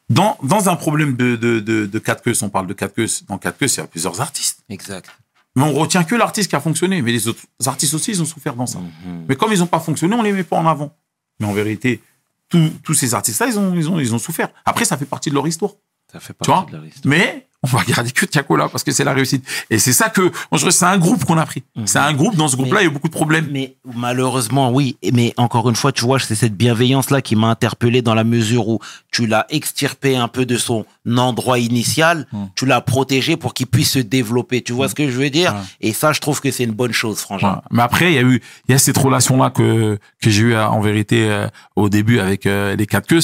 Dans dans un problème de de de, de quatre queues, on parle de quatre queues, dans quatre queues, il y a plusieurs artistes. Exact. Mais on retient que l'artiste qui a fonctionné, mais les autres artistes aussi ils ont souffert dans ça. Mhm. Mais comme ils n'ont pas fonctionné, on les met pas en avant. Mais en vérité, tous tous ces artistes-là, ils ont ils ont ils ont souffert. Après ça fait partie de leur histoire. Ça fait Tu vois de histoire. Mais on va garder que Chacola parce que c'est la réussite. Et c'est ça que moi, je c'est un groupe qu'on a pris. C'est un groupe dans ce groupe-là, il y a beaucoup de problèmes. Mais malheureusement, oui. Mais encore une fois, tu vois, c'est cette bienveillance-là qui m'a interpellé dans la mesure où tu l'as extirpé un peu de son endroit initial, Mm. tu l'as protégé pour qu'il puisse se développer. Tu vois ce que je veux dire? Et ça, je trouve que c'est une bonne chose, franchement. Mais après, il y a eu, il y a cette relation-là que que j'ai eu euh, en vérité euh, au début avec euh, les quatre queues.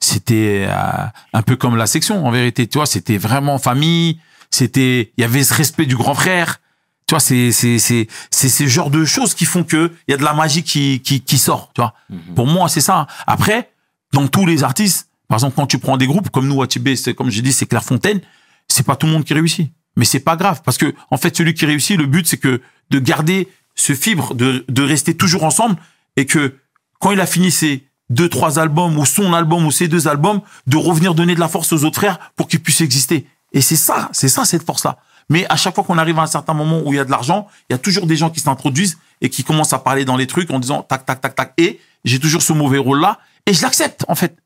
C'était euh, un peu comme la section en vérité. Tu vois, c'était vraiment famille. C'était, il y avait ce respect du grand frère. Tu vois, c'est c'est c'est c'est ce genre de choses qui font que il y a de la magie qui qui qui sort. Tu vois. Mhm. Pour moi, c'est ça. Après, dans tous les artistes, par exemple, quand tu prends des groupes comme nous, Atibé, c'est comme j'ai dit, c'est Clairefontaine, c'est pas tout le monde qui réussit. Mais c'est pas grave parce que en fait, celui qui réussit, le but c'est que de garder ce fibre, de de rester toujours ensemble et que quand il a fini ses deux trois albums ou son album ou ses deux albums, de revenir donner de la force aux autres frères pour qu'ils puissent exister. Et c'est ça, c'est ça cette force-là. Mais à chaque fois qu'on arrive à un certain moment où il y a de l'argent, il y a toujours des gens qui s'introduisent et qui commencent à parler dans les trucs en disant tac tac tac tac. Et j'ai toujours ce mauvais rôle-là et je l'accepte en fait.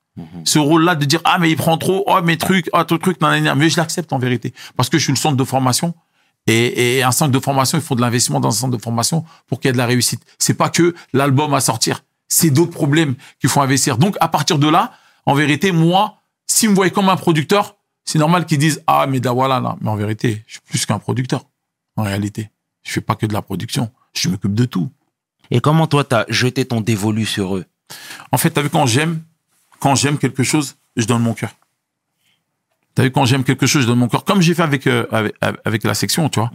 Ce rôle-là de dire ah mais il prend trop, oh mes trucs, oh ton truc, nan, nan, nan. mais je l'accepte en vérité parce que je suis le centre de formation et, et un centre de formation, il faut de l'investissement dans un centre de formation pour qu'il y ait de la réussite. C'est pas que l'album à sortir, c'est d'autres problèmes qu'il faut investir. Donc à partir de là, en vérité, moi, s'ils me voyaient comme un producteur, c'est normal qu'ils disent ah mais da voilà là. Mais en vérité, je suis plus qu'un producteur. En réalité, je fais pas que de la production, je m'occupe de tout. Et comment toi, t'as jeté ton dévolu sur eux? En fait, t'as vu quand j'aime, quand j'aime quelque chose, je donne mon cœur. T'as vu quand j'aime quelque chose, je donne mon cœur. Comme j'ai fait avec, euh, avec avec la section, tu vois.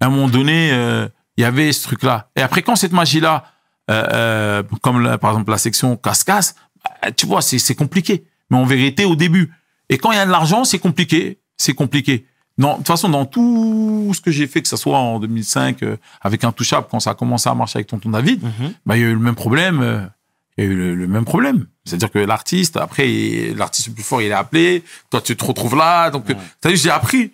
À un moment donné, euh, il y avait ce truc-là. Et après, quand cette magie-là, euh, euh, comme par exemple la section casse-casse, bah, tu vois, c'est compliqué. Mais en vérité, au début. Et quand il y a de l'argent, c'est compliqué. C'est compliqué. Non, de toute façon, dans tout ce que j'ai fait, que ce soit en 2005 euh, avec Intouchable, quand ça a commencé à marcher avec Tonton David, bah, il y a eu le même problème. euh, il y a eu le, le même problème. C'est-à-dire que l'artiste, après, l'artiste le plus fort, il est appelé. Toi, tu te retrouves là. Donc, as vu, j'ai appris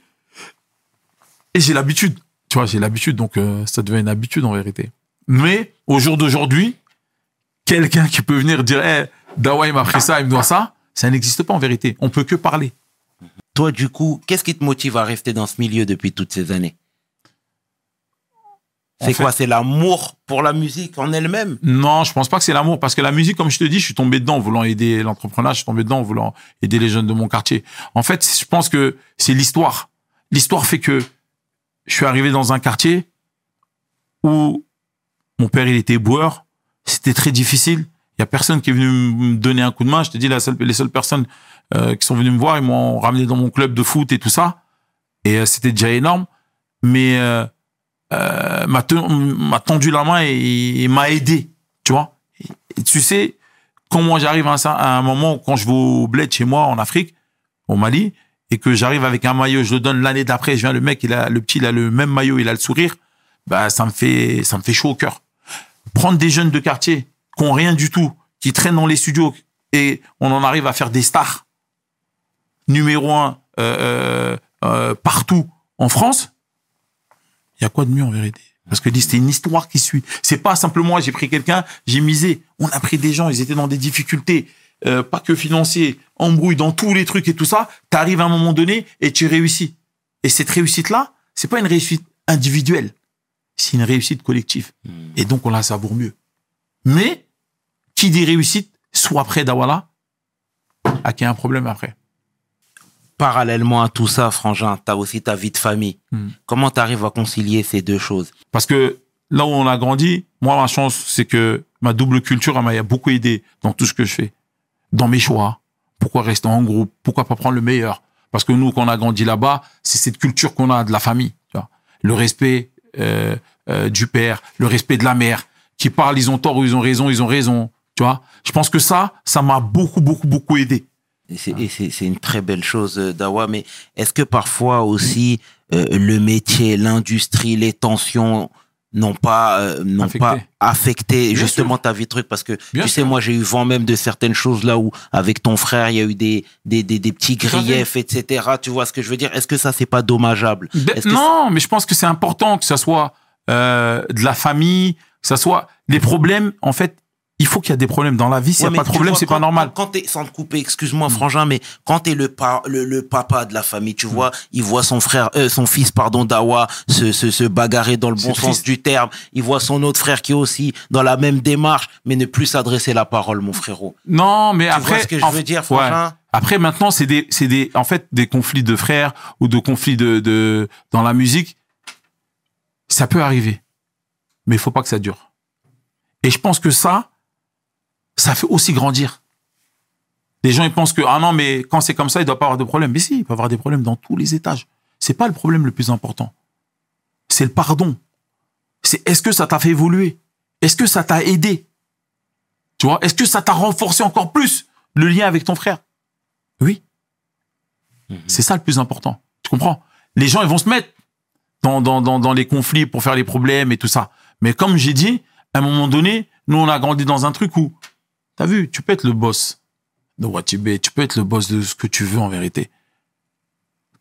Et j'ai l'habitude. Tu vois, j'ai l'habitude, donc euh, ça devient une habitude en vérité. Mais au jour d'aujourd'hui, quelqu'un qui peut venir dire, hey, Dawa, il m'a pris ça, il me doit ça, ça n'existe pas en vérité. On peut que parler. Toi, du coup, qu'est-ce qui te motive à rester dans ce milieu depuis toutes ces années? C'est quoi? C'est l'amour pour la musique en elle-même? Non, je pense pas que c'est l'amour parce que la musique, comme je te dis, je suis tombé dedans en voulant aider l'entrepreneuriat, je suis tombé dedans en voulant aider les jeunes de mon quartier. En fait, je pense que c'est l'histoire. L'histoire fait que je suis arrivé dans un quartier où mon père, il était boueur. C'était très difficile. Il y a personne qui est venu me donner un coup de main. Je te dis, la seule, les seules personnes euh, qui sont venues me voir, ils m'ont ramené dans mon club de foot et tout ça. Et euh, c'était déjà énorme. Mais euh, euh, m'a ten- m'a tendu la main et, m'a aidé, tu vois? Tu sais, quand moi j'arrive à un, un moment, quand je vais au bled chez moi en Afrique, au Mali, et que j'arrive avec un maillot, je le donne l'année d'après, je viens, le mec, il a, le petit, il a le même maillot, il a le sourire, bah, ça me fait, ça me fait chaud au cœur. Prendre des jeunes de quartier qui ont rien du tout, qui traînent dans les studios, et on en arrive à faire des stars, numéro un, euh, euh, euh, partout en France, il y a quoi de mieux en vérité? Parce que c'est une histoire qui suit. C'est pas simplement j'ai pris quelqu'un, j'ai misé. On a pris des gens, ils étaient dans des difficultés, euh, pas que financiers, embrouilles dans tous les trucs et tout ça. T'arrives à un moment donné et tu réussis. Et cette réussite-là, c'est pas une réussite individuelle, c'est une réussite collective. Et donc on la savoure mieux. Mais qui dit réussite, soit près d'Awala, à qui a un problème après. Parallèlement à tout ça, Frangin, t'as aussi ta vie de famille. Hmm. Comment t'arrives à concilier ces deux choses? Parce que là où on a grandi, moi, ma chance, c'est que ma double culture, m'a beaucoup aidé dans tout ce que je fais. Dans mes choix. Pourquoi rester en groupe? Pourquoi pas prendre le meilleur? Parce que nous, quand on a grandi là-bas, c'est cette culture qu'on a de la famille. tu vois. Le respect euh, euh, du père, le respect de la mère, qui parlent, ils ont tort ou ils ont raison, ils ont raison. Tu vois Je pense que ça, ça m'a beaucoup, beaucoup, beaucoup aidé. C'est une très belle chose, euh, Dawa, mais est-ce que parfois aussi le métier, l'industrie, les tensions n'ont pas euh, n'ont Affecté. pas affecté Bien justement ta vie de truc parce que Bien tu sûr. sais moi j'ai eu vent même de certaines choses là où avec ton frère il y a eu des des des, des petits griefs etc tu vois ce que je veux dire? Est-ce que ça c'est pas dommageable? Ben, que non, mais je pense que c'est important que ça soit euh, de la famille, que ça soit les problèmes. En fait, il faut qu'il y a des problèmes dans la vie. S'il Ouais, n'y a pas de problème, c'est pas normal. Quand, t'es, sans te couper, excuse-moi, frangin, mais quand t'es le, pa- le, le papa de la famille, Mm. tu vois, il voit son frère, euh, son fils, pardon, Dawa, se, se, se bagarrer dans le bon sens du terme. Il voit son autre frère qui est aussi dans la même démarche, mais ne plus s'adresser la parole, mon frérot. Non, mais Tu après, vois ce que je veux dire, ouais. frangin? Après, maintenant, c'est des, c'est des, en fait, des conflits de frères ou de conflits de, de, dans la musique. Ça peut arriver. Mais il faut pas que ça dure. Et je pense que ça, ça fait aussi grandir. Les gens, ils pensent que, ah non, mais quand c'est comme ça, il doit pas avoir de problème. Mais si, il peut avoir des problèmes dans tous les étages. C'est pas le problème le plus important. C'est le pardon. C'est est-ce que ça t'a fait évoluer? Est-ce que ça t'a aidé? Tu vois? Est-ce que ça t'a renforcé encore plus le lien avec ton frère? Oui. C'est ça le plus important. Tu comprends? Les gens, ils vont se mettre dans, dans, dans, dans les conflits pour faire les problèmes et tout ça. Mais comme j'ai dit, à un moment donné, nous, on a grandi dans un truc où, t'as vu, tu peux être le boss de Watibé, tu peux être le boss de ce que tu veux en vérité.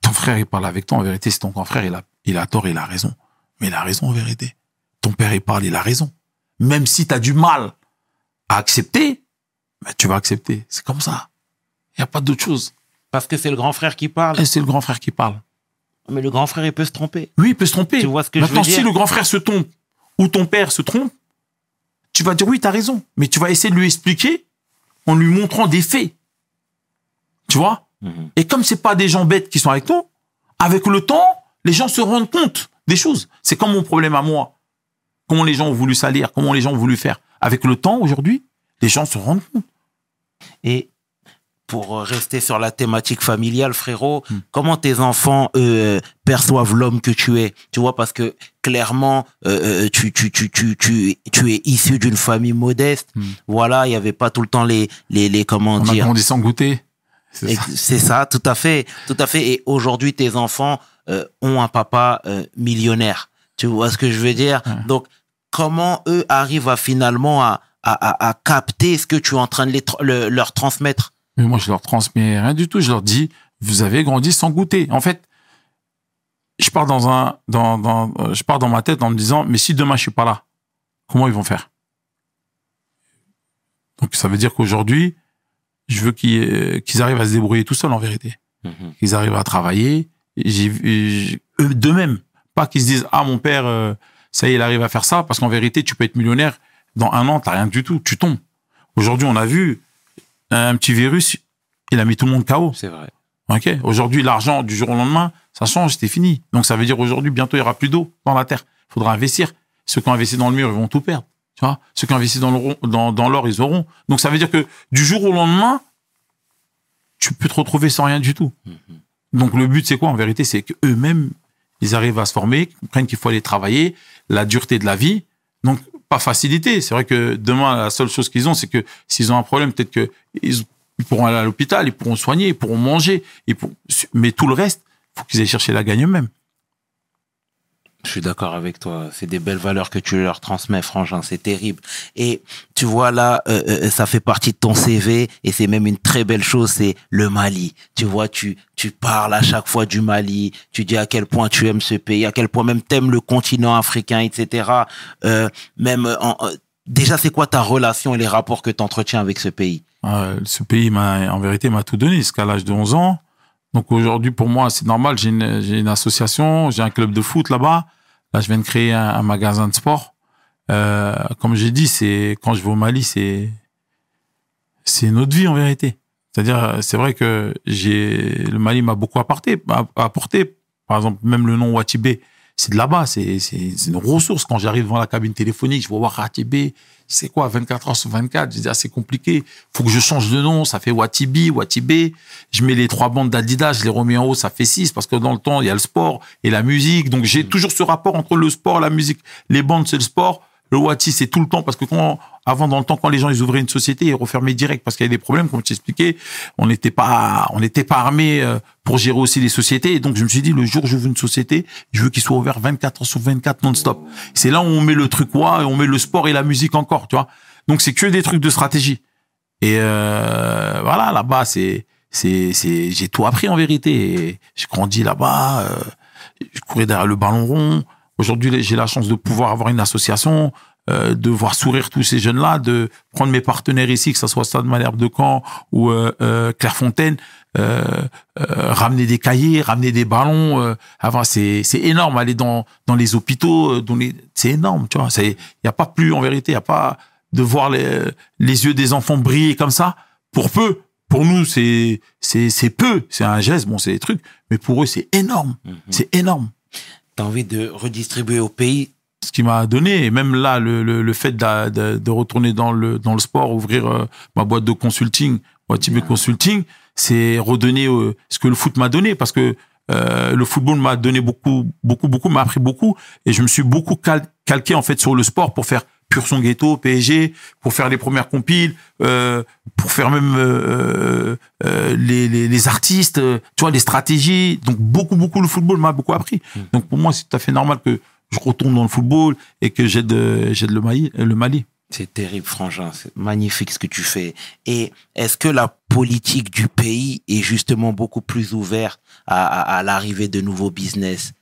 Ton frère, il parle avec toi, en vérité, c'est ton grand frère, il a, il a tort, il a raison. Mais il a raison en vérité. Ton père, il parle, il a raison. Même si tu as du mal à accepter, ben, tu vas accepter. C'est comme ça. Il n'y a pas d'autre chose. Parce que c'est le grand frère qui parle. Et c'est le grand frère qui parle. Mais le grand frère, il peut se tromper. Oui, il peut se tromper. Tu vois ce que je Maintenant, veux dire? si le grand frère se trompe ou ton père se trompe, tu vas dire oui, tu as raison. Mais tu vas essayer de lui expliquer en lui montrant des faits. Tu vois Mhm. Et comme c'est pas des gens bêtes qui sont avec toi, avec le temps, les gens se rendent compte des choses. C'est comme mon problème à moi. Comment les gens ont voulu salir, comment les gens ont voulu faire. Avec le temps, aujourd'hui, les gens se rendent compte. Et pour euh, rester sur la thématique familiale, frérot, Hmm. comment tes enfants euh, perçoivent l'homme que tu es? Tu vois, parce que clairement, euh, tu, tu, tu, tu, tu, tu es issu d'une famille modeste. Hmm. Voilà, il n'y avait pas tout le temps les, les, les comment On a dire. grandi sans goûter. C'est ça. Tout à fait, tout à fait. Et aujourd'hui, tes enfants euh, ont un papa millionnaire. Tu vois ce que je veux dire? Ouais. Donc, comment eux arrivent à finalement à, à, à, à capter ce que tu es en train de les le- leur transmettre? Mais moi, je leur transmets rien du tout. Je leur dis, vous avez grandi sans goûter. En fait, je pars dans un, dans, dans, euh, je pars dans ma tête en me disant, mais si demain je suis pas là, comment ils vont faire? Donc ça veut dire qu'aujourd'hui, je veux qu'ils euh, qu'ils arrivent à se débrouiller tout seuls en vérité. Mhm. Qu'ils arrivent à travailler. D'eux-mêmes, pas qu'ils se disent, ah mon père, euh, ça y est, il arrive à faire ça, parce qu'en vérité, tu peux être millionnaire dans un an, t'as rien du tout, tu tombes. Aujourd'hui, on a vu un petit virus, il a mis tout le monde KO. C'est vrai. Ok. Aujourd'hui, l'argent du jour au lendemain, ça change, c'était fini. Donc ça veut dire aujourd'hui, bientôt, il y aura plus d'eau dans la terre. Il faudra investir. Ceux qui ont investi dans le mur, ils vont tout perdre. Tu vois? Ceux qui ont investi dans l'or, dans, dans l'or, ils auront. Donc ça veut dire que du jour au lendemain, tu peux te retrouver sans rien du tout. Donc le but, c'est quoi? En vérité C'est que eux-mêmes, ils arrivent à se former, comprennent qu'il faut aller travailler, la dureté de la vie. Donc facilité. C'est vrai que demain, la seule chose qu'ils ont, c'est que s'ils ont un problème, peut-être que ils, ils pourront aller à l'hôpital, ils pourront soigner, ils pourront manger. Mais tout le reste, faut qu'ils aient cherché la gagne eux-mêmes. Je suis d'accord avec toi. C'est des belles valeurs que tu leur transmets, Frangin. C'est terrible. Et tu vois là, euh, euh, ça fait partie de ton CV et c'est même une très belle chose. C'est le Mali. Tu vois, tu tu parles à chaque fois du Mali. Tu dis à quel point tu aimes ce pays, à quel point même t'aimes le continent africain, etc. Euh, même en- euh, déjà, c'est quoi ta relation et les rapports que tu entretiens avec ce pays? Euh, ce pays m'a, en vérité, m'a tout donné jusqu'à l'âge de 11 ans. Donc aujourd'hui, pour moi, c'est normal. J'ai une, une association, j'ai un club de foot là-bas. Là, je viens de créer un, magasin de sport. Euh, comme j'ai dit, c'est quand je vais au Mali, c'est c'est notre vie en vérité. C'est-à-dire, c'est vrai que j'ai le Mali m'a beaucoup apporté, apporté. Par exemple, même le nom Watibé, c'est de là-bas. C'est une ressource. Quand j'arrive devant la cabine téléphonique, je vois Watibé. C'est quoi 24 heures sur 24 Je dis ah c'est compliqué. Faut que je change de nom. Ça fait Watibi, Watibé. Je mets les trois bandes d'Adidas, je les remets en haut, ça fait six parce que dans le temps il y a le sport et la musique. Donc j'ai toujours ce rapport entre le sport et la musique. Les bandes c'est le sport. Le Wati, c'est tout le temps parce que quand, avant, dans le temps, quand les gens, ils ouvraient une société, ils refermaient direct parce qu'il y avait des problèmes, comme tu expliquais. On n'était pas, on n'était pas armé euh, pour gérer aussi les sociétés. Et donc, je me suis dit, le jour où j'ouvre une société, je veux qu'il soit ouvert 24 heures sur 24 non-stop. C'est là où on met le truc quoi, et on met le sport et la musique encore, tu vois. Donc, c'est que des trucs de stratégie. Et euh, voilà, là-bas, c'est, c'est, c'est, j'ai tout appris en vérité. J'ai grandi là-bas. euh, je courais derrière le ballon rond. Aujourd'hui, j'ai la chance de pouvoir avoir une association, euh, de voir sourire tous ces jeunes-là, de prendre mes partenaires ici, que ce soit Stade Malherbe de Caen ou euh, euh, Clairefontaine, euh, euh, ramener des cahiers, ramener des ballons. Euh, avant, c'est énorme. Aller dans dans les hôpitaux, euh, dans les, c'est énorme. Tu vois, c'est il y a pas plus en vérité. Il y a pas de voir les les yeux des enfants briller comme ça pour peu. Pour nous, c'est c'est c'est peu. C'est un geste. Bon, c'est des trucs, mais pour eux, c'est énorme. C'est énorme T'as envie de redistribuer au pays ce qui m'a donné. Et même là le, le, le fait de, de, de retourner dans le dans le sport ouvrir euh, ma boîte de consulting Watibé Consulting c'est redonner euh, ce que le foot m'a donné. Parce que euh, le football m'a donné beaucoup beaucoup beaucoup m'a appris beaucoup. Et je me suis beaucoup cal- calqué en fait sur le sport pour faire Pur son ghetto PSG pour faire les premières compiles euh, pour faire même euh, euh, les, les, les artistes tu vois les stratégies. Donc beaucoup beaucoup le football m'a beaucoup appris. Donc pour moi c'est tout à fait normal que je retourne dans le football et que j'aide euh, j'aide le Mali le Mali C'est terrible, Frangin. C'est magnifique ce que tu fais. Et est-ce que la politique du pays est justement beaucoup plus ouverte à, à, à l'arrivée de nouveaux business?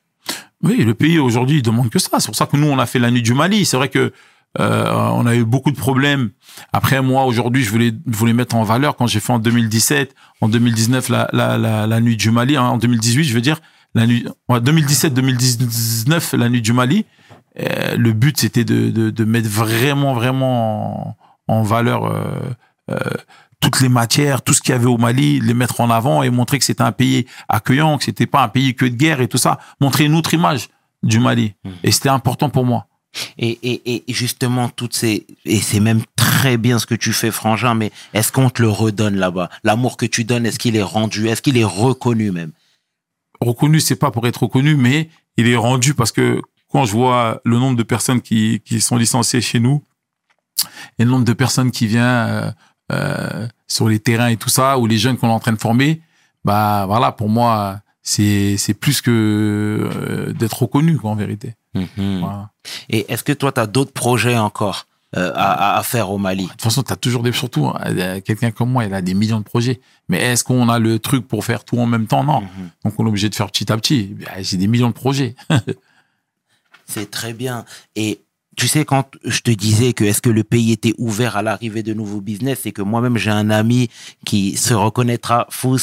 Oui, le pays aujourd'hui il demande que ça. C'est pour ça que nous on a fait la nuit du Mali. C'est vrai que euh, on a eu beaucoup de problèmes. Après moi aujourd'hui je voulais voulais mettre en valeur quand j'ai fait en 2017, en 2019 la la la, la nuit du Mali, hein, en 2018 je veux dire la nuit 2017 2019 la nuit du Mali. Euh, le but c'était de, de de mettre vraiment vraiment en, en valeur euh, euh, toutes les matières, tout ce qu'il y avait au Mali, les mettre en avant et montrer que c'était un pays accueillant, que c'était pas un pays que de guerre et tout ça, montrer une autre image du Mali. Et c'était important pour moi. et, et, et justement, toutes ces... Et c'est même très bien ce que tu fais, Frangin, mais est-ce qu'on te le redonne là-bas? L'amour que tu donnes, est-ce qu'il est rendu? Est-ce qu'il est reconnu même? Reconnu, c'est pas pour être reconnu, mais il est rendu parce que quand je vois le nombre de personnes qui, qui sont licenciées chez nous et le nombre de personnes qui viennent euh, euh, sur les terrains et tout ça, ou les jeunes qu'on est en train de former, bah voilà, pour moi, c'est c'est plus que euh, d'être reconnu, quoi, en vérité. Mhm. Voilà. Et est-ce que toi, tu as d'autres projets encore? Euh, à, faire au Mali. De toute façon, tu as toujours des. Surtout, euh, quelqu'un comme moi, il a des millions de projets. Mais est-ce qu'on a le truc pour faire tout en même temps? Non. Mhm. Donc, on est obligé de faire petit à petit. Ben, J'ai des millions de projets. C'est très bien. Et tu sais, quand je te disais que est-ce que le pays était ouvert à l'arrivée de nouveaux business, c'est que moi-même, j'ai un ami qui se reconnaîtra, Fous,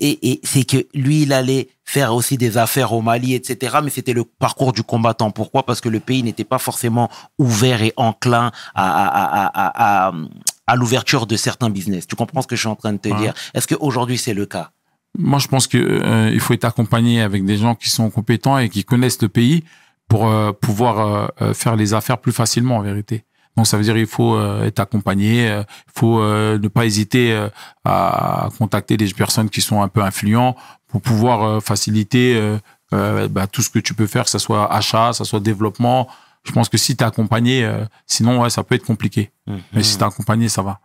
et, et c'est que lui, il allait faire aussi des affaires au Mali, etc. Mais c'était le parcours du combattant. Pourquoi? Parce que le pays n'était pas forcément ouvert et enclin à, à, à, à, à, à l'ouverture de certains business. Tu comprends ce que je suis en train de te Ouais. dire? Est-ce qu'aujourd'hui, c'est le cas? Moi, je pense que euh, il faut être accompagné avec des gens qui sont compétents et qui connaissent le pays pour euh, pouvoir euh, euh, faire les affaires plus facilement, en vérité. Donc, ça veut dire il faut euh, être accompagné, euh, il faut euh, ne pas hésiter euh, à contacter des personnes qui sont un peu influents pour pouvoir euh, faciliter bah, tout ce que tu peux faire, que ce soit achat, que ce soit développement. Je pense que si tu es accompagné, euh, sinon, ouais, ça peut être compliqué. Mais si tu es accompagné, ça va.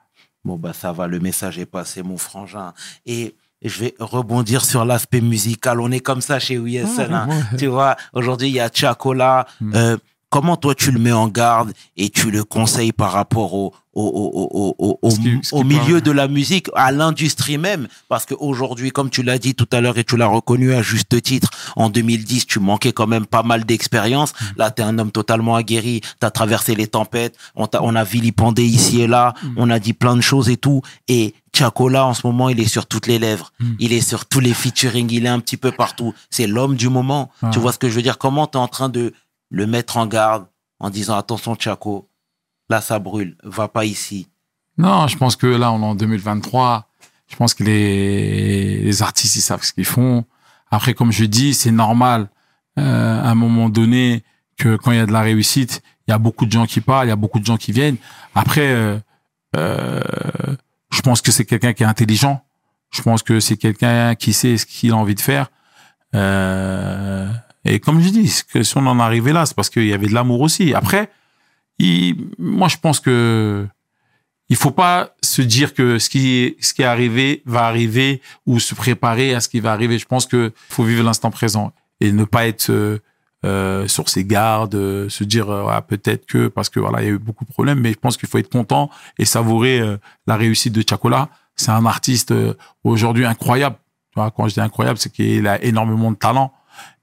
Bon, bah, ça va, le message est passé, mon frangin. Et je vais rebondir sur l'aspect musical. On est comme ça chez WSL. hein. Tu vois, aujourd'hui, il y a Chacola. Mm. Euh, comment toi, tu le mets en garde et tu le conseilles par rapport au, au, au, au, au, qui- milieu parle. de la musique, à l'industrie même? Parce qu'aujourd'hui, comme tu l'as dit tout à l'heure et tu l'as reconnu à juste titre, en 2010, tu manquais quand même pas mal d'expérience. Mm. Là, tu es un homme totalement aguerri. Tu as traversé les tempêtes. On, t'a- on a vilipendé ici et là. Mm. On a dit plein de choses et tout. Et Chacola, en ce moment, il est sur toutes les lèvres. Mm. Il est sur tous les featuring. Il est un petit peu partout. C'est l'homme du moment. Ah. Tu vois ce que je veux dire? Comment tu es en train de le mettre en garde en disant attention, Chaco, là, ça brûle. Va pas ici. Non, je pense que là, on est en 2023. Je pense que les, les artistes, ils savent ce qu'ils font. Après, comme je dis, c'est normal euh, à un moment donné que quand il y a de la réussite, il y a beaucoup de gens qui parlent, il y a beaucoup de gens qui viennent. Après, euh, euh, je pense que c'est quelqu'un qui est intelligent. Je pense que c'est quelqu'un qui sait ce qu'il a envie de faire. Euh, et comme je dis, si on en arrivé là, c'est parce qu'il y avait de l'amour aussi. Après, il, moi, je pense que il faut pas se dire que ce qui est, ce qui est arrivé va arriver ou se préparer à ce qui va arriver. Je pense que faut vivre l'instant présent et ne pas être euh, euh, sur ses gardes, euh, se dire euh, Ah, peut-être que parce que voilà il y a eu beaucoup de problèmes, mais je pense qu'il faut être content et savourer euh, la réussite de Chacola. C'est un artiste aujourd'hui incroyable. Tu vois, quand je dis incroyable, c'est qu'il a énormément de talent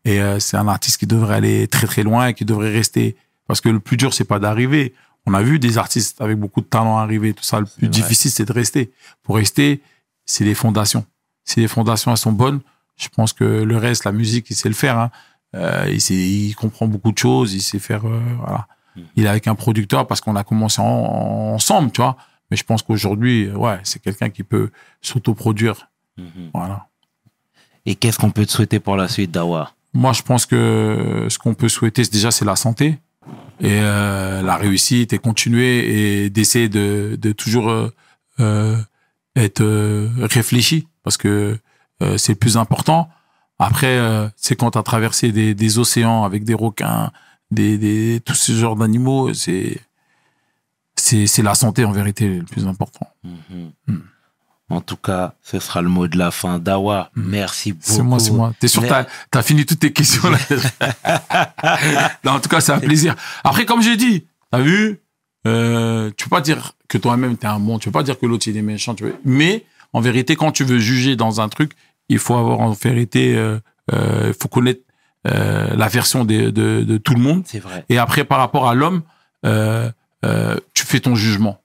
et euh, c'est un artiste qui devrait aller très très loin et qui devrait rester. Parce que le plus dur c'est pas d'arriver, on a vu des artistes avec beaucoup de talent arriver, tout ça. Le plus vrai. difficile, c'est de rester. Pour rester, c'est les fondations. Si les fondations elles sont bonnes, je pense que le reste, la musique, il sait le faire. Hein. Euh, il, sait, il comprend beaucoup de choses, il sait faire. euh, voilà. Mhm. Il est avec un producteur parce qu'on a commencé en- ensemble, tu vois. Mais je pense qu'aujourd'hui, ouais, c'est quelqu'un qui peut s'autoproduire. Voilà. Et qu'est-ce qu'on peut te souhaiter pour la suite, Dawa? Moi, je pense que ce qu'on peut souhaiter, c'est déjà, c'est la santé et euh, la réussite et continuer et d'essayer de, de toujours euh, euh, être réfléchi parce que euh, c'est le plus important. Après, c'est quand tu as traversé des, des océans avec des requins, des, des, tous ce genre d'animaux, c'est, c'est, la santé en vérité le plus important. Mhm. En tout cas, ce sera le mot de la fin. Dawa, merci beaucoup. C'est moi, c'est moi. T'es sûr, t'as, fini toutes tes questions là. non, en tout cas, c'est un plaisir. Après, comme j'ai dit, t'as vu, euh, tu peux pas dire que toi-même t'es un bon, tu peux pas dire que l'autre il est méchant, tu veux. Mais en vérité, quand tu veux juger dans un truc, il faut avoir en vérité, euh, euh, il faut connaître euh, la version de, de, de tout le monde. C'est vrai. Et après, par rapport à l'homme, tu fais ton jugement.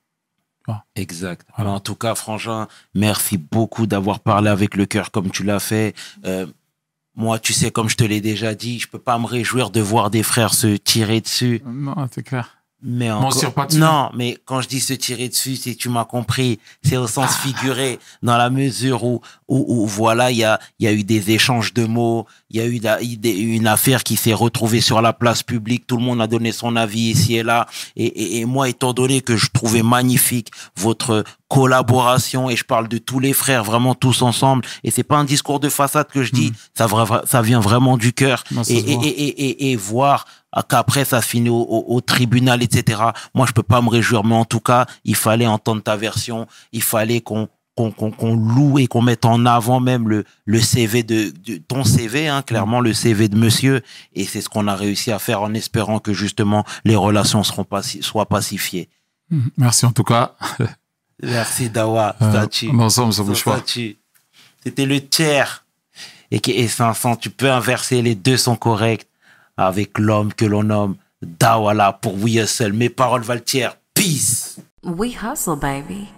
Exact. Voilà. En tout cas, Frangin, merci beaucoup d'avoir parlé avec le cœur comme tu l'as fait. Euh, moi, tu sais, comme je te l'ai déjà dit, je peux pas me réjouir de voir des frères se tirer dessus. Non, c'est clair. Mais on encore... tire pas dessus. Non, mais quand je dis se tirer dessus, c'est tu m'as compris. C'est au sens figuré, dans la mesure où, où, où voilà, il y a, y a eu des échanges de mots, il y a eu da- des- une affaire qui s'est retrouvée sur la place publique. Tout le monde a donné son avis ici et là. Et, et, et moi, étant donné que je trouvais magnifique votre collaboration et je parle de tous les frères, vraiment tous ensemble. Et c'est pas un discours de façade que je dis, Mm. ça, ça vient vraiment du cœur. Et, et, et, et voir qu'après ça finit au, au, au tribunal, etc. Moi, je peux pas me réjouir, mais en tout cas, il fallait entendre ta version, il fallait qu'on qu'on loue et qu'on mette en avant même le, le CV de, de ton CV, hein, clairement le CV de monsieur. Et c'est ce qu'on a réussi à faire en espérant que justement les relations seront paci- soient pacifiées. Merci en tout cas. Merci Dawa, Euh, ensemble, ça bouge pas. C'était le tiers. Et, qui- et 500, tu peux inverser, les deux sont corrects avec l'homme que l'on nomme Dawala pour We Hustle. Mes paroles valent tiers. Peace. We hustle, baby.